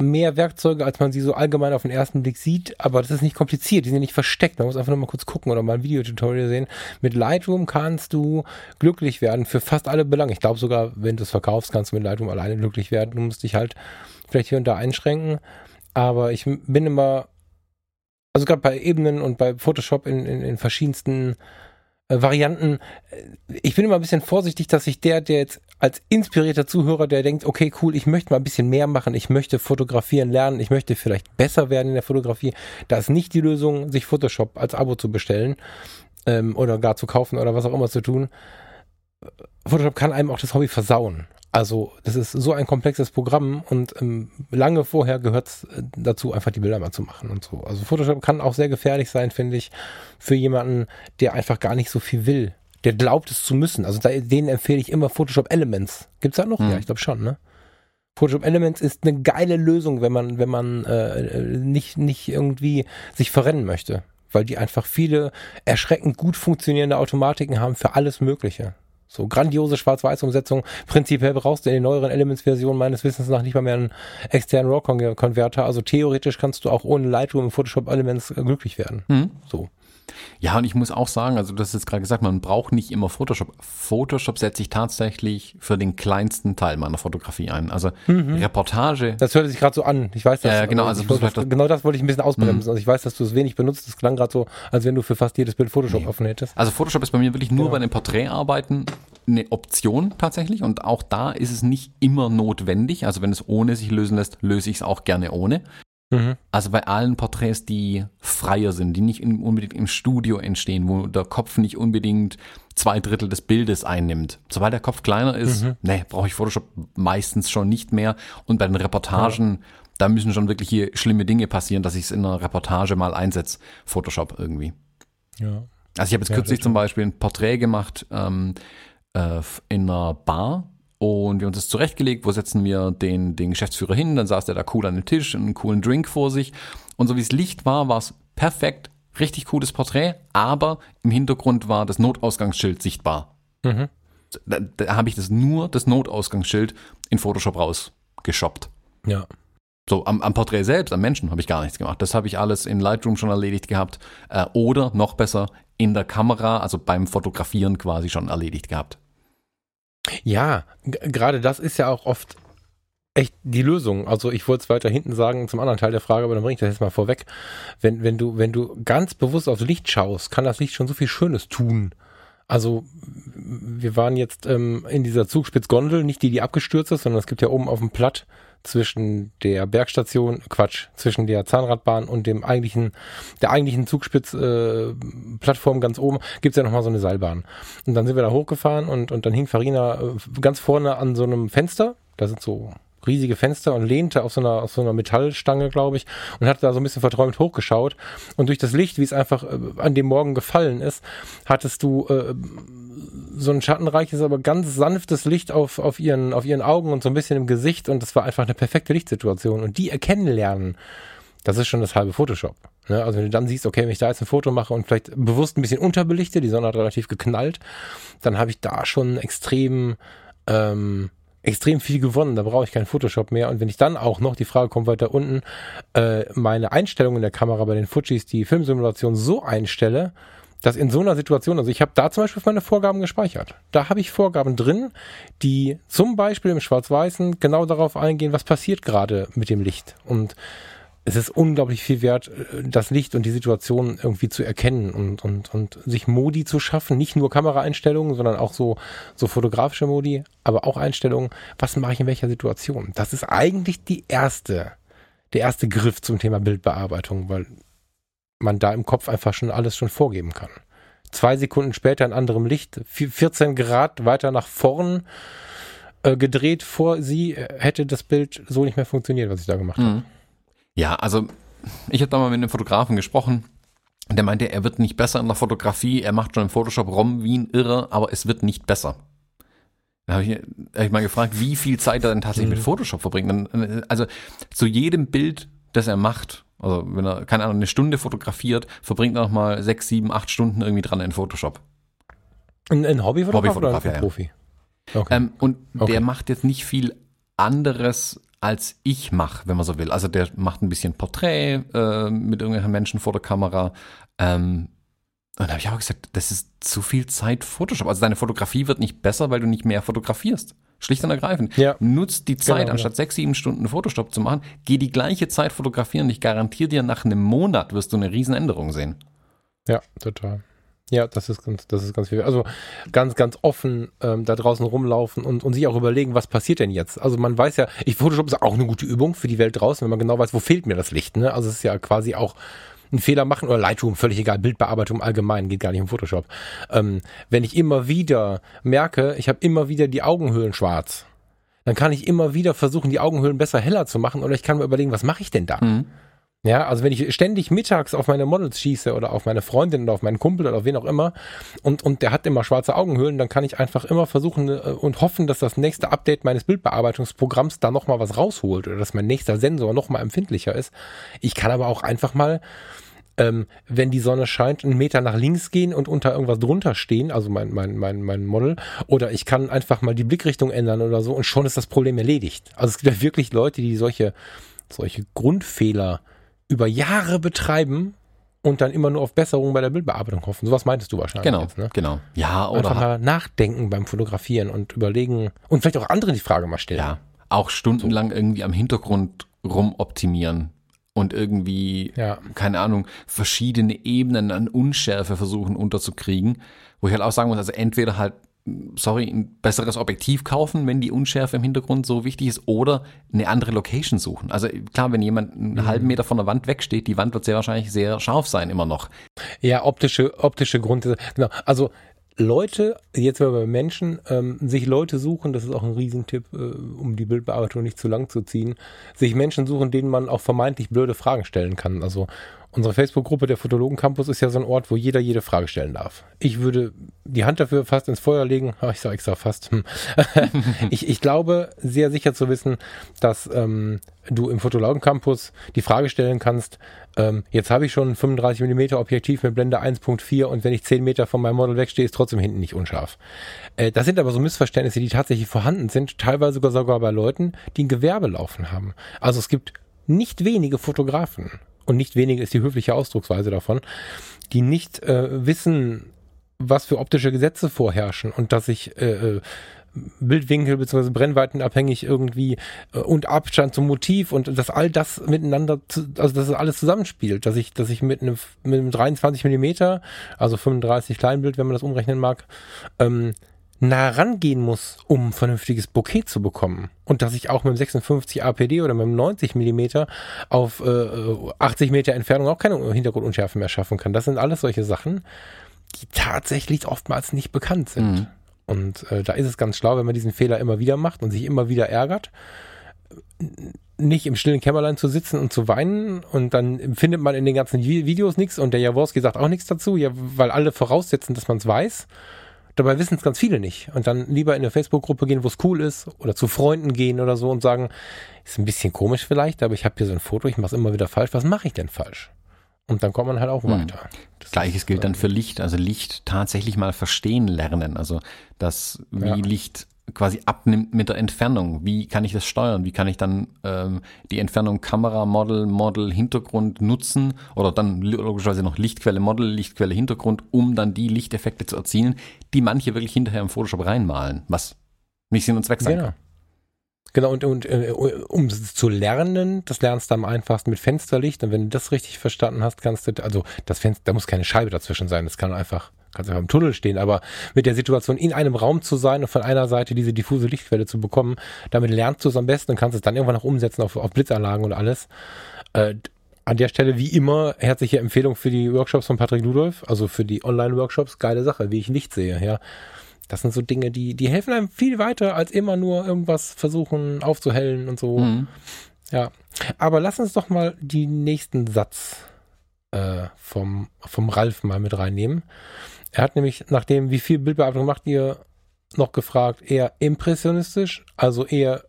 mehr Werkzeuge, als man sie so allgemein auf den ersten Blick sieht, aber das ist nicht kompliziert, die sind nicht versteckt, man muss einfach nur mal kurz gucken oder mal ein Videotutorial sehen. Mit Lightroom kannst du glücklich werden für fast alle Belange. Ich glaube sogar, wenn du es verkaufst, kannst du mit Lightroom alleine glücklich werden. Du musst dich halt vielleicht hier und da einschränken, aber ich bin immer, also gerade bei Ebenen und bei Photoshop in, in, in verschiedensten äh, Varianten. äh, Ich bin immer ein bisschen vorsichtig, dass sich der, der jetzt als inspirierter Zuhörer, der denkt, okay, cool, ich möchte mal ein bisschen mehr machen, ich möchte fotografieren lernen, ich möchte vielleicht besser werden in der Fotografie, da ist nicht die Lösung, sich Photoshop als Abo zu bestellen ähm, oder gar zu kaufen oder was auch immer zu tun. Photoshop kann einem auch das Hobby versauen. Also das ist so ein komplexes Programm und ähm, lange vorher gehört es dazu, einfach die Bilder mal zu machen und so. Also Photoshop kann auch sehr gefährlich sein, finde ich, für jemanden, der einfach gar nicht so viel will. Der glaubt es zu müssen. Also da, denen empfehle ich immer Photoshop Elements. Gibt's da noch? Hm. Ja, ich glaube schon, ne? Photoshop Elements ist eine geile Lösung, wenn man, wenn man äh, nicht, nicht irgendwie sich verrennen möchte. Weil die einfach viele erschreckend gut funktionierende Automatiken haben für alles Mögliche. So grandiose Schwarz-Weiß-Umsetzung. Prinzipiell brauchst du in den neueren Elements-Versionen meines Wissens nach nicht mal mehr einen externen RAW-Konverter. Also theoretisch kannst du auch ohne Lightroom und Photoshop Elements äh, glücklich werden. Mhm. So. Ja, und ich muss auch sagen, also du hast jetzt gerade gesagt, man braucht nicht immer Photoshop. Photoshop setze ich tatsächlich für den kleinsten Teil meiner Fotografie ein. Also Reportage. Das hörte sich gerade so an. Ich weiß, dass Ja, genau, also das das- genau das wollte ich ein bisschen ausbremsen. Also ich weiß, dass du es wenig benutzt. Das klang gerade so, als wenn du für fast jedes Bild Photoshop Nee. offen hättest. Also Photoshop ist bei mir wirklich nur Genau. bei den Porträtarbeiten eine Option tatsächlich und auch da ist es nicht immer notwendig. Also wenn es ohne sich lösen lässt, löse ich es auch gerne ohne. Mhm. Also bei allen Porträts, die freier sind, die nicht in, unbedingt im Studio entstehen, wo der Kopf nicht unbedingt zwei Drittel des Bildes einnimmt. Sobald der Kopf kleiner ist, mhm. ne, brauche ich Photoshop meistens schon nicht mehr. Und bei den Reportagen, ja. da müssen schon wirklich hier schlimme Dinge passieren, dass ich es in einer Reportage mal einsetze, Photoshop irgendwie. Ja. Also ich habe jetzt ja, kürzlich zum Beispiel ein Porträt gemacht ähm, äh, in einer Bar und wir haben uns das zurechtgelegt, wo setzen wir den, den Geschäftsführer hin, dann saß der da cool an dem Tisch, einen coolen Drink vor sich. Und so wie es Licht war, war es perfekt, richtig cooles Porträt, aber im Hintergrund war das Notausgangsschild sichtbar. Mhm. Da, da habe ich das nur, das Notausgangsschild in Photoshop rausgeshoppt. Ja. So, am, am Porträt selbst, am Menschen habe ich gar nichts gemacht. Das habe ich alles in Lightroom schon erledigt gehabt. Äh, oder noch besser, in der Kamera, also beim Fotografieren quasi schon erledigt gehabt. Ja, gerade das ist ja auch oft echt die Lösung. Also ich wollte es weiter hinten sagen zum anderen Teil der Frage, aber dann bringe ich das jetzt mal vorweg. Wenn, wenn du, wenn du ganz bewusst aufs Licht schaust, kann das Licht schon so viel Schönes tun. Also wir waren jetzt ähm, in dieser Zugspitzgondel, nicht die, die abgestürzt ist, sondern es gibt ja oben auf dem Platt zwischen der Bergstation, Quatsch, zwischen der Zahnradbahn und dem eigentlichen, der eigentlichen Zugspitzplattform äh, ganz oben, gibt's ja nochmal so eine Seilbahn. Und dann sind wir da hochgefahren und, und dann hing Farina äh, ganz vorne an so einem Fenster, da sind so riesige Fenster und lehnte auf so einer, auf so einer Metallstange, glaube ich, und hat da so ein bisschen verträumt hochgeschaut. Und durch das Licht, wie es einfach äh, an dem Morgen gefallen ist, hattest du äh, so ein schattenreiches, aber ganz sanftes Licht auf, auf, ihren, auf ihren Augen und so ein bisschen im Gesicht und das war einfach eine perfekte Lichtsituation. Und die erkennen lernen, das ist schon das halbe Photoshop. Ne? Also wenn du dann siehst, okay, wenn ich da jetzt ein Foto mache und vielleicht bewusst ein bisschen unterbelichte, die Sonne hat relativ geknallt, dann habe ich da schon extrem, ähm, extrem viel gewonnen. Da brauche ich keinen Photoshop mehr. Und wenn ich dann auch noch, die Frage kommt weiter unten, äh, meine Einstellungen in der Kamera bei den Fujis, die Filmsimulation so einstelle, dass in so einer Situation, also ich habe da zum Beispiel meine Vorgaben gespeichert. Da habe ich Vorgaben drin, die zum Beispiel im Schwarz-Weißen genau darauf eingehen, was passiert gerade mit dem Licht. Und es ist unglaublich viel wert, äh, das Licht und die Situation irgendwie zu erkennen und, und, und sich Modi zu schaffen. Nicht nur Kameraeinstellungen, sondern auch so, so fotografische Modi, aber auch Einstellungen. Was mache ich in welcher Situation? Das ist eigentlich die erste, der erste Griff zum Thema Bildbearbeitung, weil man da im Kopf einfach schon alles schon vorgeben kann. Zwei Sekunden später in anderem Licht, 14 Grad weiter nach vorn äh, gedreht vor sie, äh, hätte das Bild so nicht mehr funktioniert, was ich da gemacht mhm. habe. Ja, also ich habe da mal mit einem Fotografen gesprochen. Der meinte, er wird nicht besser in der Fotografie, er macht schon im Photoshop ROM wie ein Irrer, aber es wird nicht besser. Da habe ich, hab ich mal gefragt, wie viel Zeit er denn tatsächlich mhm. mit Photoshop verbringt. Äh, also zu jedem Bild, das er macht, also wenn er, keine Ahnung, eine Stunde fotografiert, verbringt er noch mal sechs, sieben, acht Stunden irgendwie dran in Photoshop. Ein, ein Hobbyfotograf, Hobbyfotograf oder ein ja, Profi? Okay. Ähm, und okay. der macht jetzt nicht viel anderes, als ich mache, wenn man so will. Also der macht ein bisschen Porträt äh, mit irgendwelchen Menschen vor der Kamera. Ähm, und da habe ich auch gesagt, das ist zu viel Zeit Photoshop. Also deine Fotografie wird nicht besser, weil du nicht mehr fotografierst. Schlicht und ergreifend. Ja. Nutzt die Zeit, genau, anstatt ja. sechs, sieben Stunden Photoshop zu machen, geh die gleiche Zeit fotografieren. Ich garantiere dir, nach einem Monat wirst du eine Riesenänderung sehen. Ja, total. Ja, das ist ganz, das ist ganz viel. Also ganz, ganz offen ähm, da draußen rumlaufen und, und sich auch überlegen, was passiert denn jetzt? Also man weiß ja, ich Photoshop ist auch eine gute Übung für die Welt draußen, wenn man genau weiß, wo fehlt mir das Licht. Ne? Also es ist ja quasi auch einen Fehler machen oder Lightroom, völlig egal, Bildbearbeitung allgemein, geht gar nicht um Photoshop. Ähm, wenn ich immer wieder merke, ich habe immer wieder die Augenhöhlen schwarz, dann kann ich immer wieder versuchen, die Augenhöhlen besser heller zu machen oder ich kann mir überlegen, was mache ich denn da? Mhm. Ja, also wenn ich ständig mittags auf meine Models schieße oder auf meine Freundin oder auf meinen Kumpel oder auf wen auch immer und, und der hat immer schwarze Augenhöhlen, dann kann ich einfach immer versuchen äh, und hoffen, dass das nächste Update meines Bildbearbeitungsprogramms da nochmal was rausholt oder dass mein nächster Sensor nochmal empfindlicher ist. Ich kann aber auch einfach mal ähm, wenn die Sonne scheint, einen Meter nach links gehen und unter irgendwas drunter stehen, also mein, mein, mein, mein Model, oder ich kann einfach mal die Blickrichtung ändern oder so und schon ist das Problem erledigt. Also es gibt ja wirklich Leute, die solche, solche Grundfehler über Jahre betreiben und dann immer nur auf Besserungen bei der Bildbearbeitung hoffen. Sowas meintest du wahrscheinlich. Genau, jetzt, ne? genau. Ja, oder einfach mal nachdenken beim Fotografieren und überlegen und vielleicht auch anderen die Frage mal stellen. Ja, auch stundenlang so. irgendwie am Hintergrund rumoptimieren und irgendwie, ja. keine Ahnung, verschiedene Ebenen an Unschärfe versuchen unterzukriegen. Wo ich halt auch sagen muss, also entweder halt sorry, ein besseres Objektiv kaufen, wenn die Unschärfe im Hintergrund so wichtig ist, oder eine andere Location suchen. Also klar, wenn jemand einen mhm. halben Meter von der Wand wegsteht, die Wand wird sehr wahrscheinlich sehr scharf sein immer noch. Ja, optische, optische Gründe. Genau. Also Leute, jetzt mal bei Menschen, ähm, sich Leute suchen, das ist auch ein Riesentipp, äh, um die Bildbearbeitung nicht zu lang zu ziehen, sich Menschen suchen, denen man auch vermeintlich blöde Fragen stellen kann. Also Unsere Facebook-Gruppe der Fotologen Campus ist ja so ein Ort, wo jeder jede Frage stellen darf. Ich würde die Hand dafür fast ins Feuer legen. Ich sage extra fast. Hm. ich, ich glaube, sehr sicher zu wissen, dass ähm, du im Fotologen Campus die Frage stellen kannst, ähm, jetzt habe ich schon ein 35 mm Objektiv mit Blende 1.4 und wenn ich 10 Meter von meinem Model wegstehe, ist trotzdem hinten nicht unscharf. Äh, das sind aber so Missverständnisse, die tatsächlich vorhanden sind, teilweise sogar sogar bei Leuten, die ein Gewerbe laufen haben. Also es gibt nicht wenige Fotografen und nicht weniger ist die höfliche Ausdrucksweise davon, die nicht äh, wissen, was für optische Gesetze vorherrschen und dass ich äh, äh Bildwinkel bzw. Brennweiten abhängig irgendwie äh, und Abstand zum Motiv und dass all das miteinander, zu, also dass es alles zusammenspielt, dass ich, dass ich mit einem, mit einem 23 Millimeter, also 35 Kleinbild, wenn man das umrechnen mag, ähm, nah rangehen muss, um ein vernünftiges Bouquet zu bekommen. Und dass ich auch mit dem 56 APD oder mit dem 90 Millimeter auf äh, 80 Meter Entfernung auch keine Hintergrundunschärfe mehr schaffen kann. Das sind alles solche Sachen, die tatsächlich oftmals nicht bekannt sind. Mhm. Und äh, da ist es ganz schlau, wenn man diesen Fehler immer wieder macht und sich immer wieder ärgert, nicht im stillen Kämmerlein zu sitzen und zu weinen und dann findet man in den ganzen Videos nichts und der Jaworski sagt auch nichts dazu, ja, weil alle voraussetzen, dass man es weiß Dabei wissen es ganz viele nicht. Und dann lieber in eine Facebook-Gruppe gehen, wo es cool ist, oder zu Freunden gehen oder so und sagen, ist ein bisschen komisch vielleicht, aber ich habe hier so ein Foto, ich mache es immer wieder falsch. Was mache ich denn falsch? Und dann kommt man halt auch hm. weiter. Das Gleiches gilt dann für Licht. Also Licht tatsächlich mal verstehen lernen. Also das, wie ja. Licht quasi abnimmt mit der Entfernung. Wie kann ich das steuern? Wie kann ich dann ähm, die Entfernung Kamera, Model, Model, Hintergrund nutzen oder dann logischerweise noch Lichtquelle, Model, Lichtquelle, Hintergrund, um dann die Lichteffekte zu erzielen, die manche wirklich hinterher im Photoshop reinmalen, was nicht Sinn und Zweck sein genau. kann. Genau, und, und äh, um es zu lernen, das lernst du am einfachsten mit Fensterlicht. Und wenn du das richtig verstanden hast, kannst du, also das Fenster, da muss keine Scheibe dazwischen sein, das kann einfach kannst einfach im Tunnel stehen, aber mit der Situation in einem Raum zu sein und von einer Seite diese diffuse Lichtquelle zu bekommen, damit lernst du es am besten und kannst es dann irgendwann auch umsetzen auf, auf Blitzanlagen und alles. Äh, an der Stelle, wie immer, herzliche Empfehlung für die Workshops von Patrick Ludolf, also für die Online-Workshops, geile Sache, wie ich Licht sehe, ja. Das sind so Dinge, die, die helfen einem viel weiter, als immer nur irgendwas versuchen aufzuhellen und so. Mhm. Ja. Aber lass uns doch mal den nächsten Satz äh, vom, vom Ralf mal mit reinnehmen. Er hat nämlich, nachdem, wie viel Bildbearbeitung macht ihr, noch gefragt, eher impressionistisch, also eher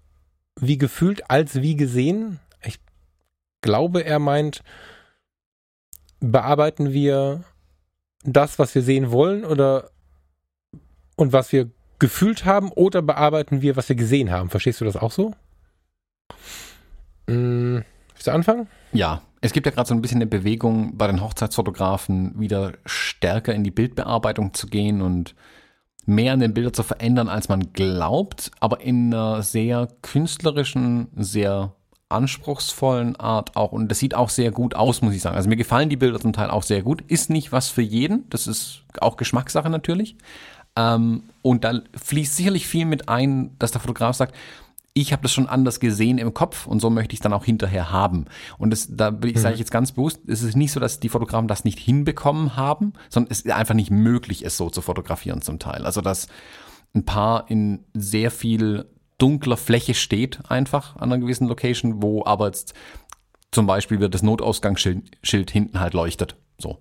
wie gefühlt als wie gesehen. Ich glaube, er meint, bearbeiten wir das, was wir sehen wollen oder und was wir gefühlt haben oder bearbeiten wir, was wir gesehen haben? Verstehst du das auch so? Hm, willst du anfangen? Ja, es gibt ja gerade so ein bisschen eine Bewegung bei den Hochzeitsfotografen, wieder stärker in die Bildbearbeitung zu gehen und mehr an den Bildern zu verändern, als man glaubt, aber in einer sehr künstlerischen, sehr anspruchsvollen Art auch. Und das sieht auch sehr gut aus, muss ich sagen. Also mir gefallen die Bilder zum Teil auch sehr gut. Ist nicht was für jeden. Das ist auch Geschmackssache natürlich. Ähm, und da fließt sicherlich viel mit ein, dass der Fotograf sagt, ich habe das schon anders gesehen im Kopf und so möchte ich es dann auch hinterher haben. Und das, da mhm. sage ich jetzt ganz bewusst, es ist nicht so, dass die Fotografen das nicht hinbekommen haben, sondern es ist einfach nicht möglich, es so zu fotografieren zum Teil. Also dass ein Paar in sehr viel dunkler Fläche steht, einfach an einer gewissen Location, wo aber jetzt zum Beispiel wird das Notausgangsschild hinten halt leuchtet. So.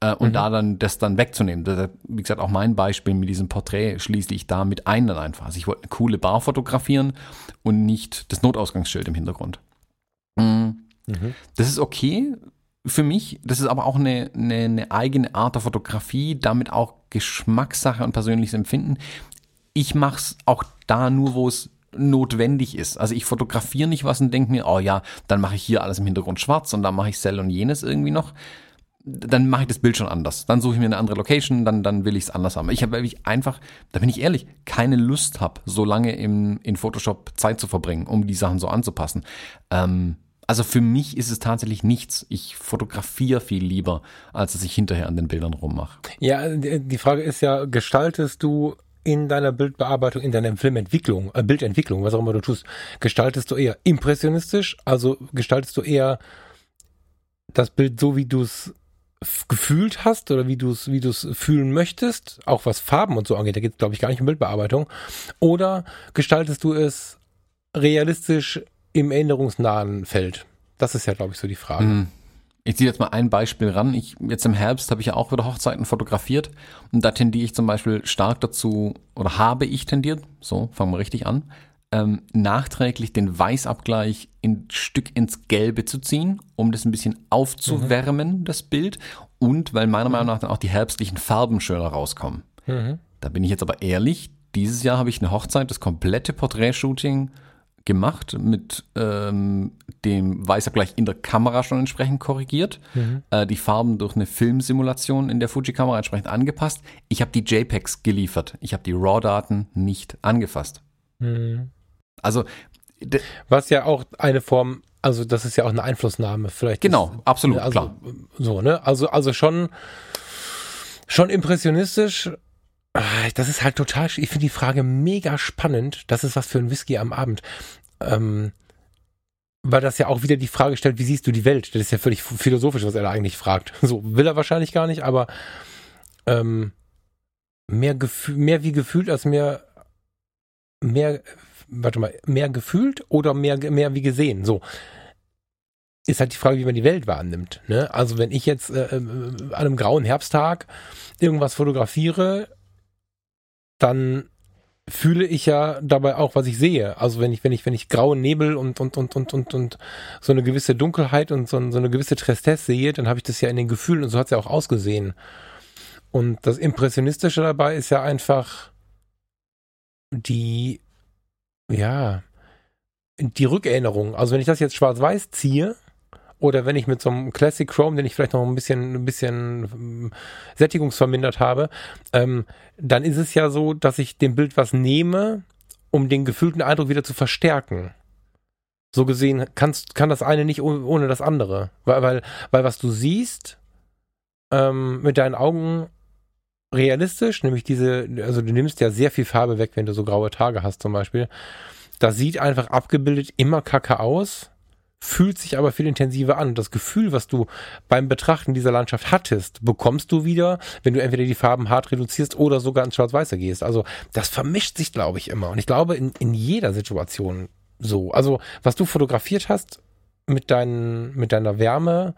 Äh, und mhm. da dann das dann wegzunehmen. Das, wie gesagt, auch mein Beispiel mit diesem Porträt schließe ich da mit ein dann einfach. Also ich wollte eine coole Bar fotografieren und nicht das Notausgangsschild im Hintergrund. Mhm. Mhm. Das ist okay für mich. Das ist aber auch eine, eine, eine eigene Art der Fotografie, damit auch Geschmackssache und persönliches Empfinden. Ich mache es auch da nur, wo es notwendig ist. Also ich fotografiere nicht was und denke mir, oh ja, dann mache ich hier alles im Hintergrund schwarz und dann mache ich Cell und jenes irgendwie noch, dann mache ich das Bild schon anders. Dann suche ich mir eine andere Location, dann, dann will ich es anders haben. Ich habe einfach, da bin ich ehrlich, keine Lust habe, so lange im, in Photoshop Zeit zu verbringen, um die Sachen so anzupassen. Ähm, also für mich ist es tatsächlich nichts. Ich fotografiere viel lieber, als dass ich hinterher an den Bildern rummache. Ja, die Frage ist ja, gestaltest du in deiner Bildbearbeitung, in deiner Filmentwicklung, äh, Bildentwicklung, was auch immer du tust, gestaltest du eher impressionistisch, also gestaltest du eher das Bild so, wie du es gefühlt hast oder wie du es wie du es fühlen möchtest, auch was Farben und so angeht, da geht es glaube ich gar nicht um Bildbearbeitung, oder gestaltest du es realistisch im erinnerungsnahen Feld? Das ist ja glaube ich so die Frage. Mhm. Ich ziehe jetzt mal ein Beispiel ran. Ich, jetzt im Herbst habe ich ja auch wieder Hochzeiten fotografiert und da tendiere ich zum Beispiel stark dazu, oder habe ich tendiert, so, fangen wir richtig an, ähm, nachträglich den Weißabgleich ein Stück ins Gelbe zu ziehen, um das ein bisschen aufzuwärmen, mhm. das Bild. Und weil meiner Meinung nach dann auch die herbstlichen Farben schöner rauskommen. Mhm. Da bin ich jetzt aber ehrlich, dieses Jahr habe ich eine Hochzeit, das komplette Porträtshooting gemacht, mit ähm, dem Weißabgleich in der Kamera schon entsprechend korrigiert, mhm. äh, die Farben durch eine Filmsimulation in der Fuji-Kamera entsprechend angepasst. Ich habe die JPEGs geliefert, ich habe die RAW-Daten nicht angefasst. Mhm. Also was ja auch eine Form, also das ist ja auch eine Einflussnahme, vielleicht. Genau, ist, absolut, also, klar. So, ne? Also, also schon, schon impressionistisch. Ah, das ist halt total, ich finde die Frage mega spannend. Das ist was für ein Whisky am Abend. Ähm, weil das ja auch wieder die Frage stellt, wie siehst du die Welt? Das ist ja völlig philosophisch, was er da eigentlich fragt. So will er wahrscheinlich gar nicht, aber ähm, mehr, Gefühl, mehr wie gefühlt als mehr, mehr warte mal, mehr gefühlt oder mehr, mehr wie gesehen? So. Ist halt die Frage, wie man die Welt wahrnimmt. Ne? Also wenn ich jetzt äh, äh an einem grauen Herbsttag irgendwas fotografiere, dann fühle ich ja dabei auch, was ich sehe. Also wenn ich, wenn ich, wenn ich grauen Nebel und, und, und, und, und, und so eine gewisse Dunkelheit und so, so eine gewisse Tristesse sehe, dann habe ich das ja in den Gefühlen und so hat es ja auch ausgesehen. Und das Impressionistische dabei ist ja einfach die ja, die Rückerinnerung. Also wenn ich das jetzt schwarz-weiß ziehe, oder wenn ich mit so einem Classic Chrome, den ich vielleicht noch ein bisschen, ein bisschen ähm, sättigungsvermindert habe, ähm, dann ist es ja so, dass ich dem Bild was nehme, um den gefühlten Eindruck wieder zu verstärken. So gesehen kannst, kann das eine nicht ohne das andere. Weil, weil, weil was du siehst ähm, mit deinen Augen realistisch, nämlich diese, also du nimmst ja sehr viel Farbe weg, wenn du so graue Tage hast zum Beispiel. Das sieht einfach abgebildet immer kacke aus, fühlt sich aber viel intensiver an. Das Gefühl, was du beim Betrachten dieser Landschaft hattest, bekommst du wieder, wenn du entweder die Farben hart reduzierst oder sogar ins Schwarz-Weiße gehst. Also das vermischt sich, glaube ich, immer. Und ich glaube, in, in jeder Situation so. Also was du fotografiert hast, mit, dein, mit deiner Wärme,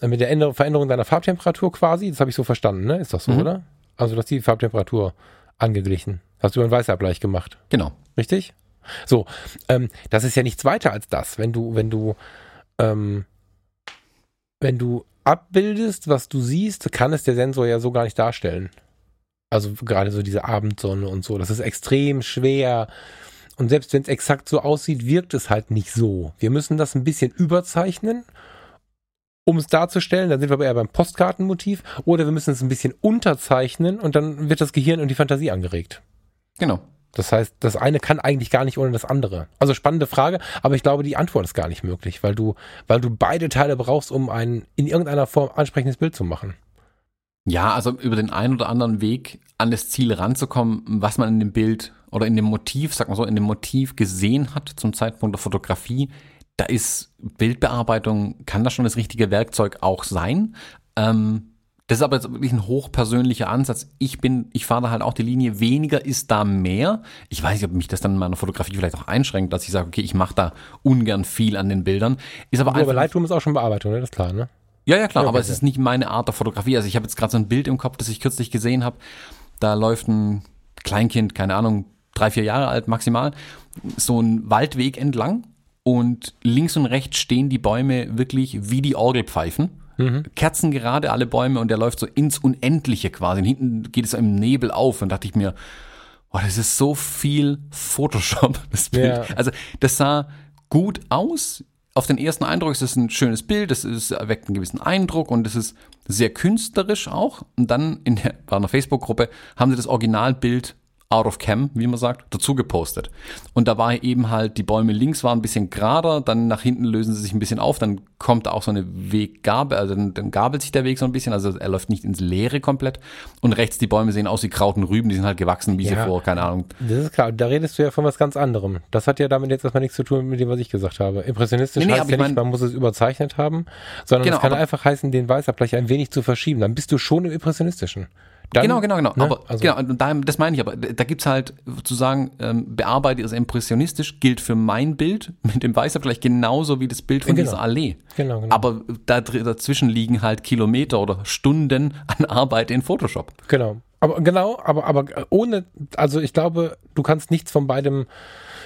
äh, mit der Veränderung deiner Farbtemperatur quasi, das habe ich so verstanden, ne? Ist doch so, mhm. oder? Also du hast die Farbtemperatur angeglichen. Hast du einen Weißabgleich gemacht. Genau. Richtig? So, ähm, das ist ja nichts weiter als das. Wenn du, wenn du, ähm, wenn du abbildest, was du siehst, kann es der Sensor ja so gar nicht darstellen. Also gerade so diese Abendsonne und so. Das ist extrem schwer. Und selbst wenn es exakt so aussieht, wirkt es halt nicht so. Wir müssen das ein bisschen überzeichnen um es darzustellen, dann sind wir aber eher beim Postkartenmotiv, oder wir müssen es ein bisschen unterzeichnen und dann wird das Gehirn und die Fantasie angeregt. Genau. Das heißt, das eine kann eigentlich gar nicht ohne das andere. Also spannende Frage, aber ich glaube, die Antwort ist gar nicht möglich, weil du, weil du beide Teile brauchst, um ein in irgendeiner Form ansprechendes Bild zu machen. Ja, also über den einen oder anderen Weg an das Ziel ranzukommen, was man in dem Bild oder in dem Motiv, sag mal so, in dem Motiv gesehen hat zum Zeitpunkt der Fotografie, da ist Bildbearbeitung, kann das schon das richtige Werkzeug auch sein. Ähm, das ist aber jetzt wirklich ein hochpersönlicher Ansatz. Ich bin, ich fahre da halt auch die Linie, weniger ist da mehr. Ich weiß nicht, ob mich das dann in meiner Fotografie vielleicht auch einschränkt, dass ich sage, okay, ich mache da ungern viel an den Bildern. Ist aber, aber einfach, Lightroom ist auch schon Bearbeitung, ne? Das ist klar, ne? Ja, ja, klar, okay, aber es ist nicht meine Art der Fotografie. Also ich habe jetzt gerade so ein Bild im Kopf, das ich kürzlich gesehen habe. Da läuft ein Kleinkind, keine Ahnung, drei, vier Jahre alt maximal, so ein Waldweg entlang und links und rechts stehen die Bäume wirklich wie die Orgelpfeifen. Mhm. Kerzen gerade alle Bäume und der läuft so ins Unendliche quasi. Und hinten geht es im Nebel auf und dachte ich mir, oh, das ist so viel Photoshop, das Bild. Ja. Also das sah gut aus. Auf den ersten Eindruck ist es ein schönes Bild, es erweckt einen gewissen Eindruck und es ist sehr künstlerisch auch. Und dann in der, war einer Facebook-Gruppe haben sie das Originalbild out of cam, wie man sagt, dazu gepostet. Und da war eben halt, die Bäume links waren ein bisschen gerader, dann nach hinten lösen sie sich ein bisschen auf, dann kommt da auch so eine Weggabel, also dann, dann gabelt sich der Weg so ein bisschen, also er läuft nicht ins Leere komplett. Und rechts die Bäume sehen aus wie Krauten Rüben, die sind halt gewachsen, wie Ja. sie vor, keine Ahnung. Das ist klar, da redest du ja von was ganz anderem. Das hat ja damit jetzt erstmal nichts zu tun mit dem, was ich gesagt habe. Impressionistisch Nee, nee, heißt ja ich nicht, man muss es überzeichnet haben, sondern Genau, es kann aber- einfach heißen, den Weißabgleich ein wenig zu verschieben. Dann bist du schon im Impressionistischen. Dann, genau, genau, genau. ne, Aber also- genau, und da, das meine ich aber. Da gibt's halt zu sagen, ähm, bearbeite es impressionistisch, gilt für mein Bild mit dem Weißabgleich genauso wie das Bild von Genau. dieser Allee. Genau, genau. Aber da, dazwischen liegen halt Kilometer oder Stunden an Arbeit in Photoshop. Genau. Aber genau, aber, aber ohne, also ich glaube, du kannst nichts von beidem,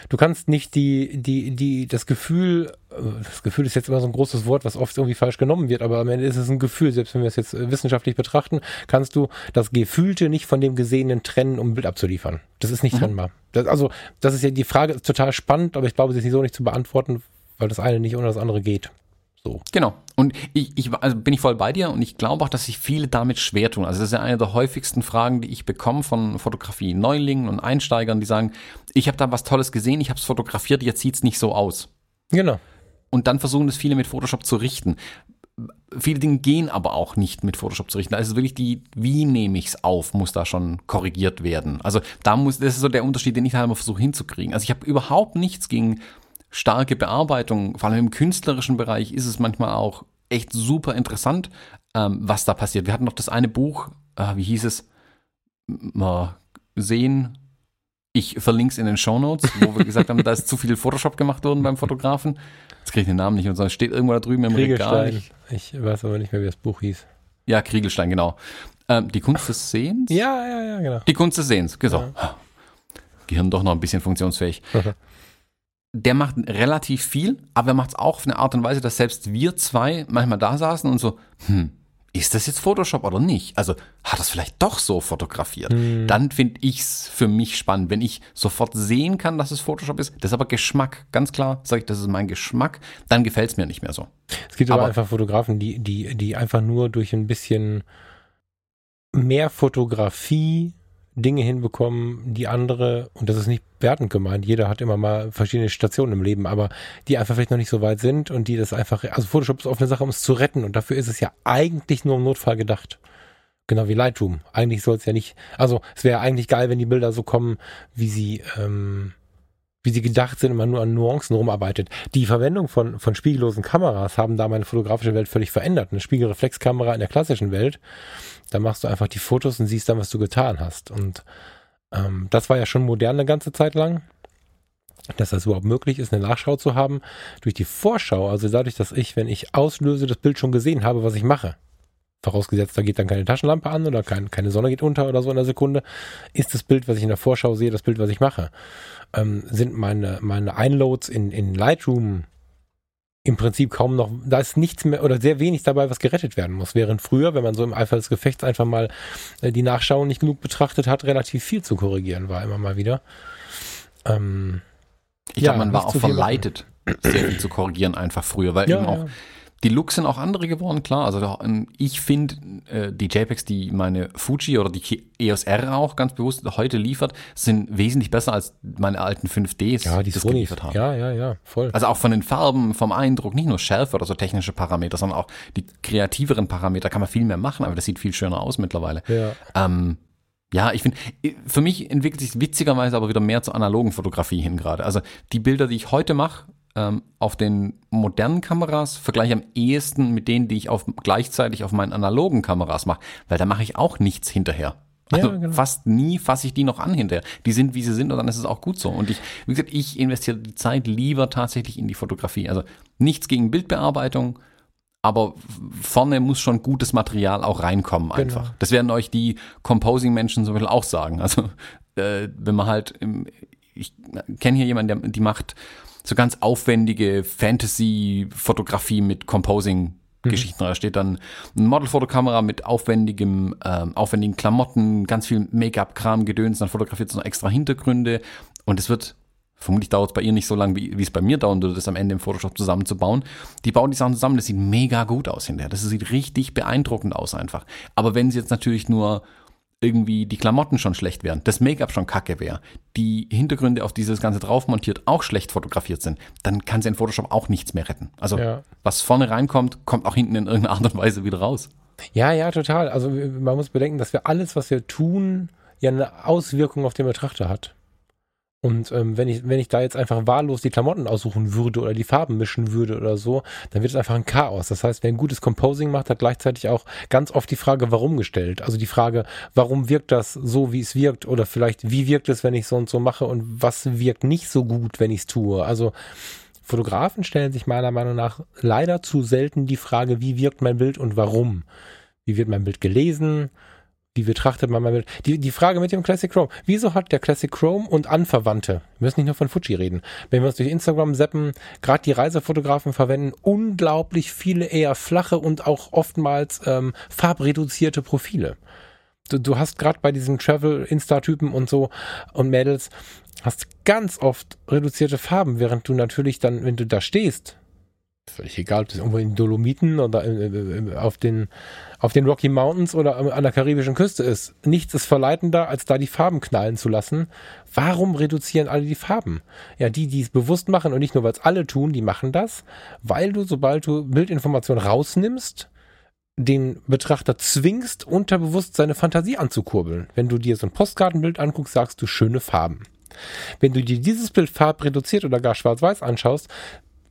du kannst nicht die, die, die, das Gefühl, äh, das Gefühl ist jetzt immer so ein großes Wort, was oft irgendwie falsch genommen wird, aber am Ende ist es ein Gefühl, selbst wenn wir es jetzt äh, wissenschaftlich betrachten, kannst du das Gefühlte nicht von dem Gesehenen trennen, um ein Bild abzuliefern. Das ist nicht trennbar. Das, also, das ist ja, die Frage ist total spannend, aber ich glaube, sie ist so nicht zu beantworten, weil das eine nicht ohne das andere geht. So. Genau. Und ich, ich also bin ich voll bei dir und ich glaube auch, dass sich viele damit schwer tun. Also das ist ja eine der häufigsten Fragen, die ich bekomme von Fotografie-Neulingen und Einsteigern, die sagen, ich habe da was Tolles gesehen, ich habe es fotografiert, jetzt sieht's nicht so aus. Genau. Und dann versuchen es viele mit Photoshop zu richten. Viele Dinge gehen aber auch nicht mit Photoshop zu richten. Da ist es wirklich die, wie nehme ich es auf, muss da schon korrigiert werden. Also da muss, das ist so der Unterschied, den ich halt immer versuche hinzukriegen. Also ich habe überhaupt nichts gegen starke Bearbeitung. Vor allem im künstlerischen Bereich ist es manchmal auch echt super interessant, ähm, was da passiert. Wir hatten noch das eine Buch, äh, wie hieß es? Mal sehen. Ich verlinke es in den Shownotes, wo wir gesagt haben, da ist zu viel Photoshop gemacht worden beim Fotografen. Jetzt kriege ich den Namen nicht und so. Es steht irgendwo da drüben im Regal. Kriegelstein. Ich weiß aber nicht mehr, wie das Buch hieß. Ja, Kriegelstein, genau. Ähm, die Kunst des Sehens? Ja, ja, ja, genau. Die Kunst des Sehens, genau. Gehirn doch noch ein bisschen funktionsfähig. Der macht relativ viel, aber er macht es auch auf eine Art und Weise, dass selbst wir zwei manchmal da saßen und so, hm, ist das jetzt Photoshop oder nicht? Also hat das vielleicht doch so fotografiert? Dann finde ich es für mich spannend, wenn ich sofort sehen kann, dass es Photoshop ist. Das ist aber Geschmack, ganz klar, sage ich, das ist mein Geschmack, dann gefällt es mir nicht mehr so. Es gibt aber, Aber- einfach Fotografen, die, die, die einfach nur durch ein bisschen mehr Fotografie Dinge hinbekommen, die andere, und das ist nicht wertend gemeint, jeder hat immer mal verschiedene Stationen im Leben, aber die einfach vielleicht noch nicht so weit sind und die das einfach, also Photoshop ist oft eine Sache, um es zu retten und dafür ist es ja eigentlich nur im Notfall gedacht. Genau wie Lightroom. Eigentlich soll es ja nicht, also es wäre eigentlich geil, wenn die Bilder so kommen, wie sie, ähm, wie sie gedacht sind man nur an Nuancen rumarbeitet. Die Verwendung von, von spiegellosen Kameras haben da meine fotografische Welt völlig verändert. Eine Spiegelreflexkamera in der klassischen Welt, da machst du einfach die Fotos und siehst dann, was du getan hast. Und ähm, das war ja schon modern eine ganze Zeit lang, dass das überhaupt möglich ist, eine Nachschau zu haben. Durch die Vorschau, also dadurch, dass ich, wenn ich auslöse, das Bild schon gesehen habe, was ich mache. Vorausgesetzt, da geht dann keine Taschenlampe an oder kein, keine Sonne geht unter oder so in der Sekunde, ist das Bild, was ich in der Vorschau sehe, das Bild, was ich mache. Ähm, sind meine, meine Einloads in, in Lightroom im Prinzip kaum noch, da ist nichts mehr oder sehr wenig dabei, was gerettet werden muss. Während früher, wenn man so im Eifer des Gefechts einfach mal äh, die Nachschau nicht genug betrachtet hat, relativ viel zu korrigieren war immer mal wieder. Ähm, Ich Ja, glaube, man war auch verleitet, sehr viel zu korrigieren einfach früher, weil ja, eben auch ja. Die Looks sind auch andere geworden, klar. Also ähm, ich finde, äh, die JPEGs, die meine Fuji oder die EOS R auch ganz bewusst heute liefert, sind wesentlich besser als meine alten 5Ds, ja, die das Sony, geliefert haben. ja, ja, ja, voll. Also auch von den Farben, vom Eindruck, nicht nur Schärfe oder so technische Parameter, sondern auch die kreativeren Parameter kann man viel mehr machen, aber das sieht viel schöner aus mittlerweile. ja. Ähm, ja, ich finde, für mich entwickelt sich witzigerweise aber wieder mehr zur analogen Fotografie hin gerade. Also die Bilder, die ich heute mache, ähm, auf den modernen Kameras vergleiche ich am ehesten mit denen, die ich auf, gleichzeitig auf meinen analogen Kameras mache, weil da mache ich auch nichts hinterher. Also Ja, genau. fast nie fasse ich die noch an hinterher. Die sind, wie sie sind und dann ist es auch gut so. Und ich, wie gesagt, ich investiere die Zeit lieber tatsächlich in die Fotografie. Also nichts gegen Bildbearbeitung, aber vorne muss schon gutes Material auch reinkommen einfach. Genau. Das werden euch die Composing-Menschen so ein bisschen auch sagen. Also äh, wenn man halt, im, ich kenne hier jemanden, der die macht so ganz aufwendige Fantasy-Fotografie mit Composing. Geschichten. Da steht dann eine Modelfotokamera mit aufwendigem, ähm, aufwendigen Klamotten, ganz viel Make-up-Kram, Gedöns, dann fotografiert es noch extra Hintergründe und es wird Vermutlich dauert es bei ihr nicht so lange, wie, wie es bei mir dauern würde, das am Ende im Photoshop zusammenzubauen. Die bauen die Sachen zusammen, das sieht mega gut aus hinterher. Das sieht richtig beeindruckend aus einfach. Aber wenn sie jetzt natürlich nur irgendwie die Klamotten schon schlecht wären, das Make-up schon kacke wäre, die Hintergründe auf dieses Ganze drauf montiert auch schlecht fotografiert sind, dann kann sie in Photoshop auch nichts mehr retten. Also Ja. was vorne reinkommt, kommt auch hinten in irgendeiner Art und Weise wieder raus. Ja, ja, total. Also man muss bedenken, dass wir alles, was wir tun, ja eine Auswirkung auf den Betrachter hat. Und ähm, wenn ich wenn ich da jetzt einfach wahllos die Klamotten aussuchen würde oder die Farben mischen würde oder so, dann wird es einfach ein Chaos. Das heißt, wer ein gutes Composing macht, hat gleichzeitig auch ganz oft die Frage, warum gestellt. Also die Frage, warum wirkt das so, wie es wirkt? Oder vielleicht, wie wirkt es, wenn ich so und so mache? Und was wirkt nicht so gut, wenn ich es tue? Also Fotografen stellen sich meiner Meinung nach leider zu selten die Frage, wie wirkt mein Bild und warum? Wie wird mein Bild gelesen? Wie betrachtet man Bild? Die, die Frage mit dem Classic Chrome. Wieso hat der Classic Chrome und Anverwandte, wir müssen nicht nur von Fuji reden, wenn wir uns durch Instagram zappen, gerade die Reisefotografen verwenden unglaublich viele eher flache und auch oftmals ähm, farbreduzierte Profile. Du, du hast gerade bei diesen Travel-Insta-Typen und so und Mädels, hast ganz oft reduzierte Farben, während du natürlich dann, wenn du da stehst, völlig egal, ob das irgendwo in den Dolomiten oder äh, äh, auf den, auf den Rocky Mountains oder an der karibischen Küste ist. Nichts ist verleitender, als da die Farben knallen zu lassen. Warum reduzieren alle die Farben? Ja, die, die es bewusst machen und nicht nur, weil es alle tun, die machen das, weil du, sobald du Bildinformation rausnimmst, den Betrachter zwingst, unterbewusst seine Fantasie anzukurbeln. Wenn du dir so ein Postkartenbild anguckst, sagst du schöne Farben. Wenn du dir dieses Bild farbreduziert oder gar schwarz-weiß anschaust,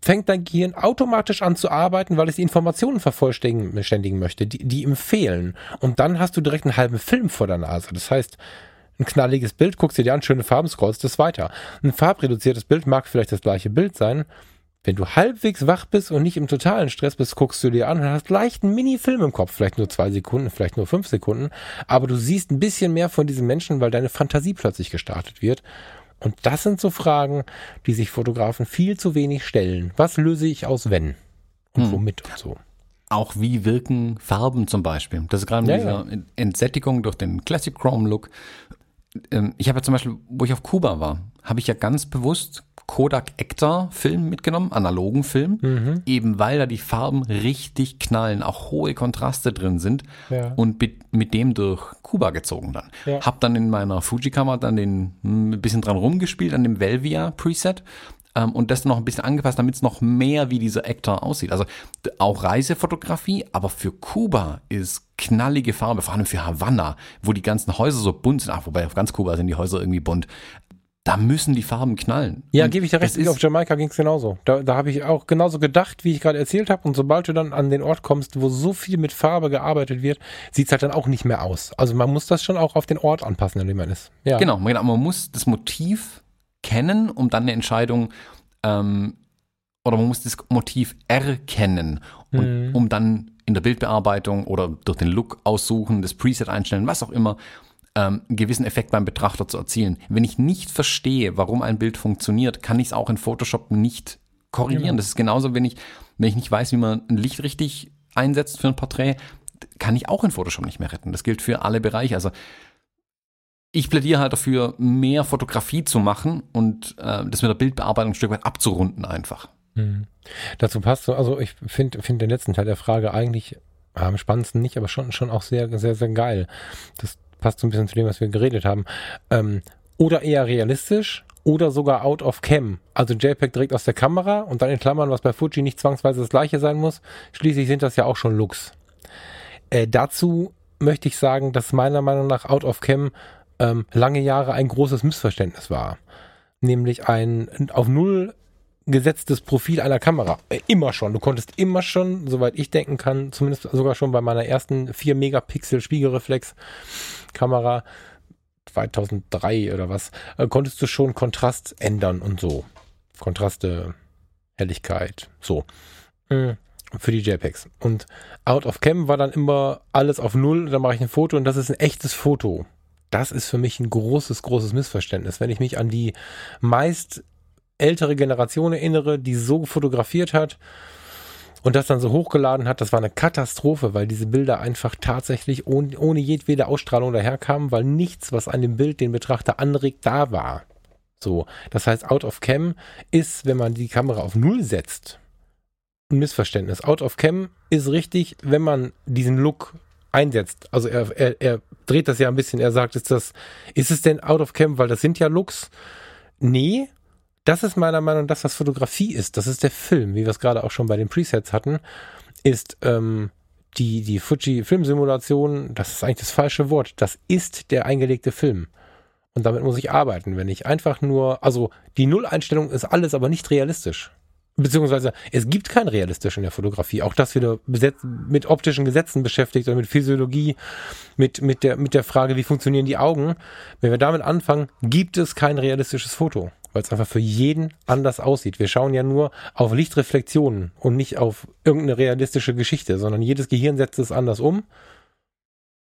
fängt dein Gehirn automatisch an zu arbeiten, weil es die Informationen vervollständigen möchte, die, die ihm fehlen. Und dann hast du direkt einen halben Film vor der Nase. Das heißt, ein knalliges Bild, guckst dir dir an, schöne Farben, scrollst es weiter. Ein farbreduziertes Bild mag vielleicht das gleiche Bild sein. Wenn du halbwegs wach bist und nicht im totalen Stress bist, guckst du dir an und hast leicht einen Mini-Film im Kopf. Vielleicht nur zwei Sekunden, vielleicht nur fünf Sekunden. Aber du siehst ein bisschen mehr von diesem Menschen, weil deine Fantasie plötzlich gestartet wird. Und das sind so Fragen, die sich Fotografen viel zu wenig stellen. Was löse ich aus wenn? Und Hm. womit und so. Auch wie wirken Farben zum Beispiel. Das ist gerade mit Ja, dieser Entsättigung durch den Classic Chrome Look. Ähm, Ich habe ja zum Beispiel, wo ich auf Kuba war, habe ich ja ganz bewusst Kodak Ektar Film mitgenommen, analogen Film, Mhm. eben weil da die Farben richtig knallen, auch hohe Kontraste drin sind Ja. und mit, mit dem durch Kuba gezogen dann. Ja. Hab dann in meiner Fuji-Kamera dann den hm, ein bisschen dran rumgespielt an dem Velvia Preset ähm, und das noch ein bisschen angepasst, damit es noch mehr wie dieser Ektar aussieht. Also auch Reisefotografie, aber für Kuba ist knallige Farbe, vor allem für Havanna, wo die ganzen Häuser so bunt sind. Ach, wobei auf ganz Kuba sind die Häuser irgendwie bunt. Da müssen die Farben knallen. Ja, gebe ich dir recht. Auf Jamaika ging es genauso. Da, da habe ich auch genauso gedacht, wie ich gerade erzählt habe. Und sobald du dann an den Ort kommst, wo so viel mit Farbe gearbeitet wird, sieht es halt dann auch nicht mehr aus. Also man muss das schon auch auf den Ort anpassen, an dem man ist. Ja. Genau, genau, man muss das Motiv kennen, um dann eine Entscheidung, ähm, oder man muss das Motiv erkennen, und, Mhm. um dann in der Bildbearbeitung oder durch den Look aussuchen, das Preset einstellen, was auch immer, ähm, einen gewissen Effekt beim Betrachter zu erzielen. Wenn ich nicht verstehe, warum ein Bild funktioniert, kann ich es auch in Photoshop nicht korrigieren. Genau. Das ist genauso, wenn ich, wenn ich nicht weiß, wie man ein Licht richtig einsetzt für ein Porträt, kann ich auch in Photoshop nicht mehr retten. Das gilt für alle Bereiche. Also ich plädiere halt dafür, mehr Fotografie zu machen und äh, das mit der Bildbearbeitung ein Stück weit abzurunden einfach. Mhm. Dazu passt so, also ich finde find den letzten Teil der Frage eigentlich am spannendsten nicht, aber schon, schon auch sehr, sehr, sehr geil. Das passt so ein bisschen zu dem, was wir geredet haben. Ähm, oder eher realistisch oder sogar out of cam. Also JPEG direkt aus der Kamera und dann in Klammern, was bei Fuji nicht zwangsweise das gleiche sein muss. Schließlich sind das ja auch schon Looks. Äh, dazu möchte ich sagen, dass meiner Meinung nach out of cam ähm, lange Jahre ein großes Missverständnis war. Nämlich ein auf Null gesetztes Profil einer Kamera. Äh, Immer schon. Du konntest immer schon, soweit ich denken kann, zumindest sogar schon bei meiner ersten 4 Megapixel Spiegelreflex Kamera 2003 oder was, äh, konntest du schon Kontrast ändern und so. Kontraste, Helligkeit, so. Mm, Für die JPEGs. Und Out of Cam war dann immer alles auf Null, dann mache ich ein Foto und das ist ein echtes Foto. Das ist für mich ein großes, großes Missverständnis. Wenn ich mich an die meist ältere Generation erinnere, die so fotografiert hat und das dann so hochgeladen hat, das war eine Katastrophe, weil diese Bilder einfach tatsächlich ohne, ohne jedwede Ausstrahlung daherkamen, weil nichts, was an dem Bild den Betrachter anregt, da war. So, das heißt, Out of Cam ist, wenn man die Kamera auf Null setzt, ein Missverständnis. Out of Cam ist richtig, wenn man diesen Look einsetzt. Also er, er, er dreht das ja ein bisschen. Er sagt, ist das, ist es denn out of cam, weil das sind ja Looks? Nee, das ist meiner Meinung nach das, was Fotografie ist. Das ist der Film, wie wir es gerade auch schon bei den Presets hatten, ist ähm, die, die Fuji Filmsimulation, das ist eigentlich das falsche Wort. Das ist der eingelegte Film. Und damit muss ich arbeiten. Wenn ich einfach nur, also die Nulleinstellung ist alles, aber nicht realistisch. Beziehungsweise es gibt kein realistisch in der Fotografie. Auch das wieder mit optischen Gesetzen beschäftigt oder mit Physiologie, mit, mit, der, mit der Frage, wie funktionieren die Augen. Wenn wir damit anfangen, gibt es kein realistisches Foto, weil es einfach für jeden anders aussieht. Wir schauen ja nur auf Lichtreflexionen und nicht auf irgendeine realistische Geschichte, sondern jedes Gehirn setzt es anders um.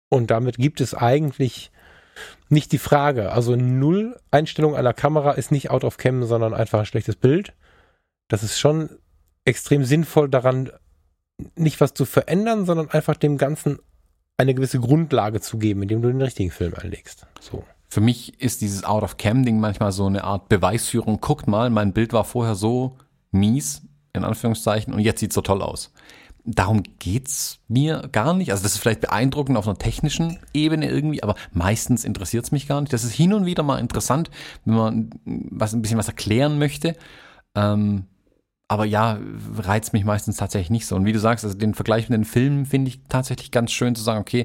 Und damit gibt es eigentlich nicht die Frage. Also Null Einstellung einer Kamera ist nicht out of cam, sondern einfach ein schlechtes Bild das ist schon extrem sinnvoll daran, nicht was zu verändern, sondern einfach dem Ganzen eine gewisse Grundlage zu geben, indem du den richtigen Film einlegst. So. Für mich ist dieses Out-of-Cam-Ding manchmal so eine Art Beweisführung. Guckt mal, mein Bild war vorher so mies, in Anführungszeichen, und jetzt sieht so toll aus. Darum geht's mir gar nicht. Also das ist vielleicht beeindruckend auf einer technischen Ebene irgendwie, aber meistens interessiert es mich gar nicht. Das ist hin und wieder mal interessant, wenn man was ein bisschen was erklären möchte. Ähm, aber ja, reizt mich meistens tatsächlich nicht so. Und wie du sagst, also den Vergleich mit den Filmen finde ich tatsächlich ganz schön zu sagen, okay,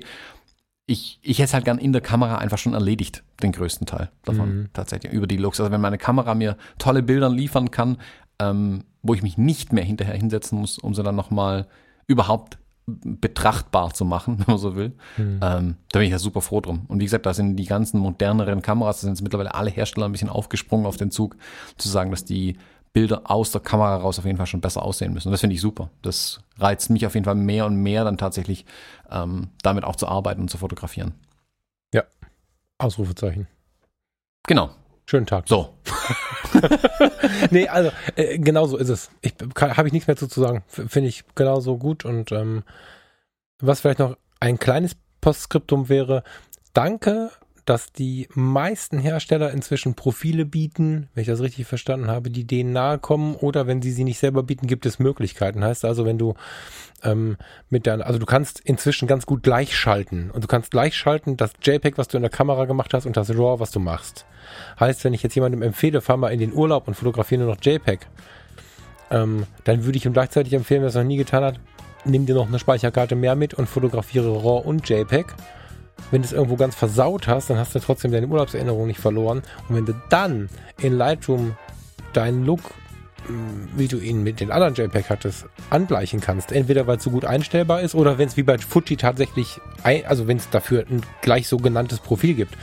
ich, ich hätte es halt gern in der Kamera einfach schon erledigt, den größten Teil davon mhm. tatsächlich, über die Looks. Also wenn meine Kamera mir tolle Bilder liefern kann, ähm, wo ich mich nicht mehr hinterher hinsetzen muss, um sie dann nochmal überhaupt betrachtbar zu machen, wenn man so will. Mhm. Ähm, da bin ich ja super froh drum. Und wie gesagt, da sind die ganzen moderneren Kameras, da sind jetzt mittlerweile alle Hersteller ein bisschen aufgesprungen auf den Zug, zu sagen, dass die Bilder aus der Kamera raus auf jeden Fall schon besser aussehen müssen. Und das finde ich super. Das reizt mich auf jeden Fall mehr und mehr, dann tatsächlich ähm, damit auch zu arbeiten und zu fotografieren. Ja. Ausrufezeichen. Genau. Schönen Tag. So. nee, also äh, genau so ist es. Ich habe ich nichts mehr zu, zu sagen. Finde ich genauso gut. Und ähm, was vielleicht noch ein kleines Postskriptum wäre, danke dass die meisten Hersteller inzwischen Profile bieten, wenn ich das richtig verstanden habe, die denen nahe kommen oder wenn sie sie nicht selber bieten, gibt es Möglichkeiten. Heißt also, wenn du ähm, mit deiner, also du kannst inzwischen ganz gut gleichschalten und du kannst gleichschalten das JPEG, was du in der Kamera gemacht hast und das RAW, was du machst. Heißt, wenn ich jetzt jemandem empfehle, fahr mal in den Urlaub und fotografiere nur noch JPEG, ähm, dann würde ich ihm gleichzeitig empfehlen, wer es noch nie getan hat, nimm dir noch eine Speicherkarte mehr mit und fotografiere RAW und JPEG wenn du es irgendwo ganz versaut hast, dann hast du trotzdem deine Urlaubserinnerung nicht verloren. Und wenn du dann in Lightroom deinen Look, mm, wie du ihn mit den anderen JPEG hattest, angleichen kannst, entweder weil es so gut einstellbar ist oder wenn es wie bei Fuji tatsächlich, ein, also wenn es dafür ein gleich sogenanntes Profil gibt,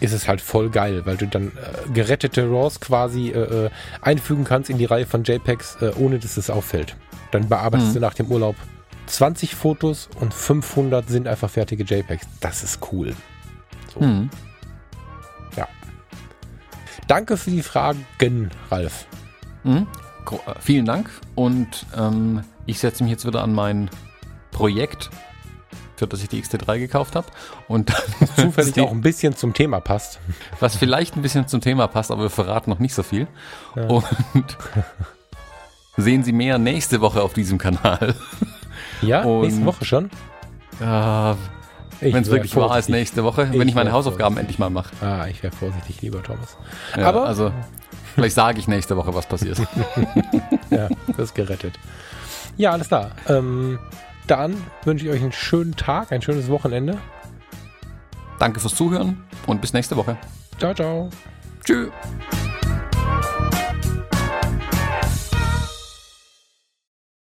ist es halt voll geil, weil du dann äh, gerettete RAWs quasi äh, äh, einfügen kannst in die Reihe von JPEGs, äh, ohne dass es auffällt. Dann bearbeitest mhm. du nach dem Urlaub 20 Fotos und 500 sind einfach fertige JPEGs. Das ist cool. So. Hm. Ja. Danke für die Fragen, Ralf. Mhm. Vielen Dank und ähm, ich setze mich jetzt wieder an mein Projekt, für das ich die XT3 gekauft habe. Und zufällig auch ein bisschen zum Thema passt. Was vielleicht ein bisschen zum Thema passt, aber wir verraten noch nicht so viel. Ja. Und sehen Sie mehr nächste Woche auf diesem Kanal. Ja, und, nächste Woche schon? Ja, wenn es wirklich wahr ist, nächste Woche, ich wenn ich meine Hausaufgaben endlich mal mache. Ah, ich wäre vorsichtig, lieber Thomas. Ja, Aber also, vielleicht sage ich nächste Woche, was passiert. ja, das ist gerettet. Ja, alles klar. Ähm, dann wünsche ich euch einen schönen Tag, ein schönes Wochenende. Danke fürs Zuhören und bis nächste Woche. Ciao, ciao. Tschüss.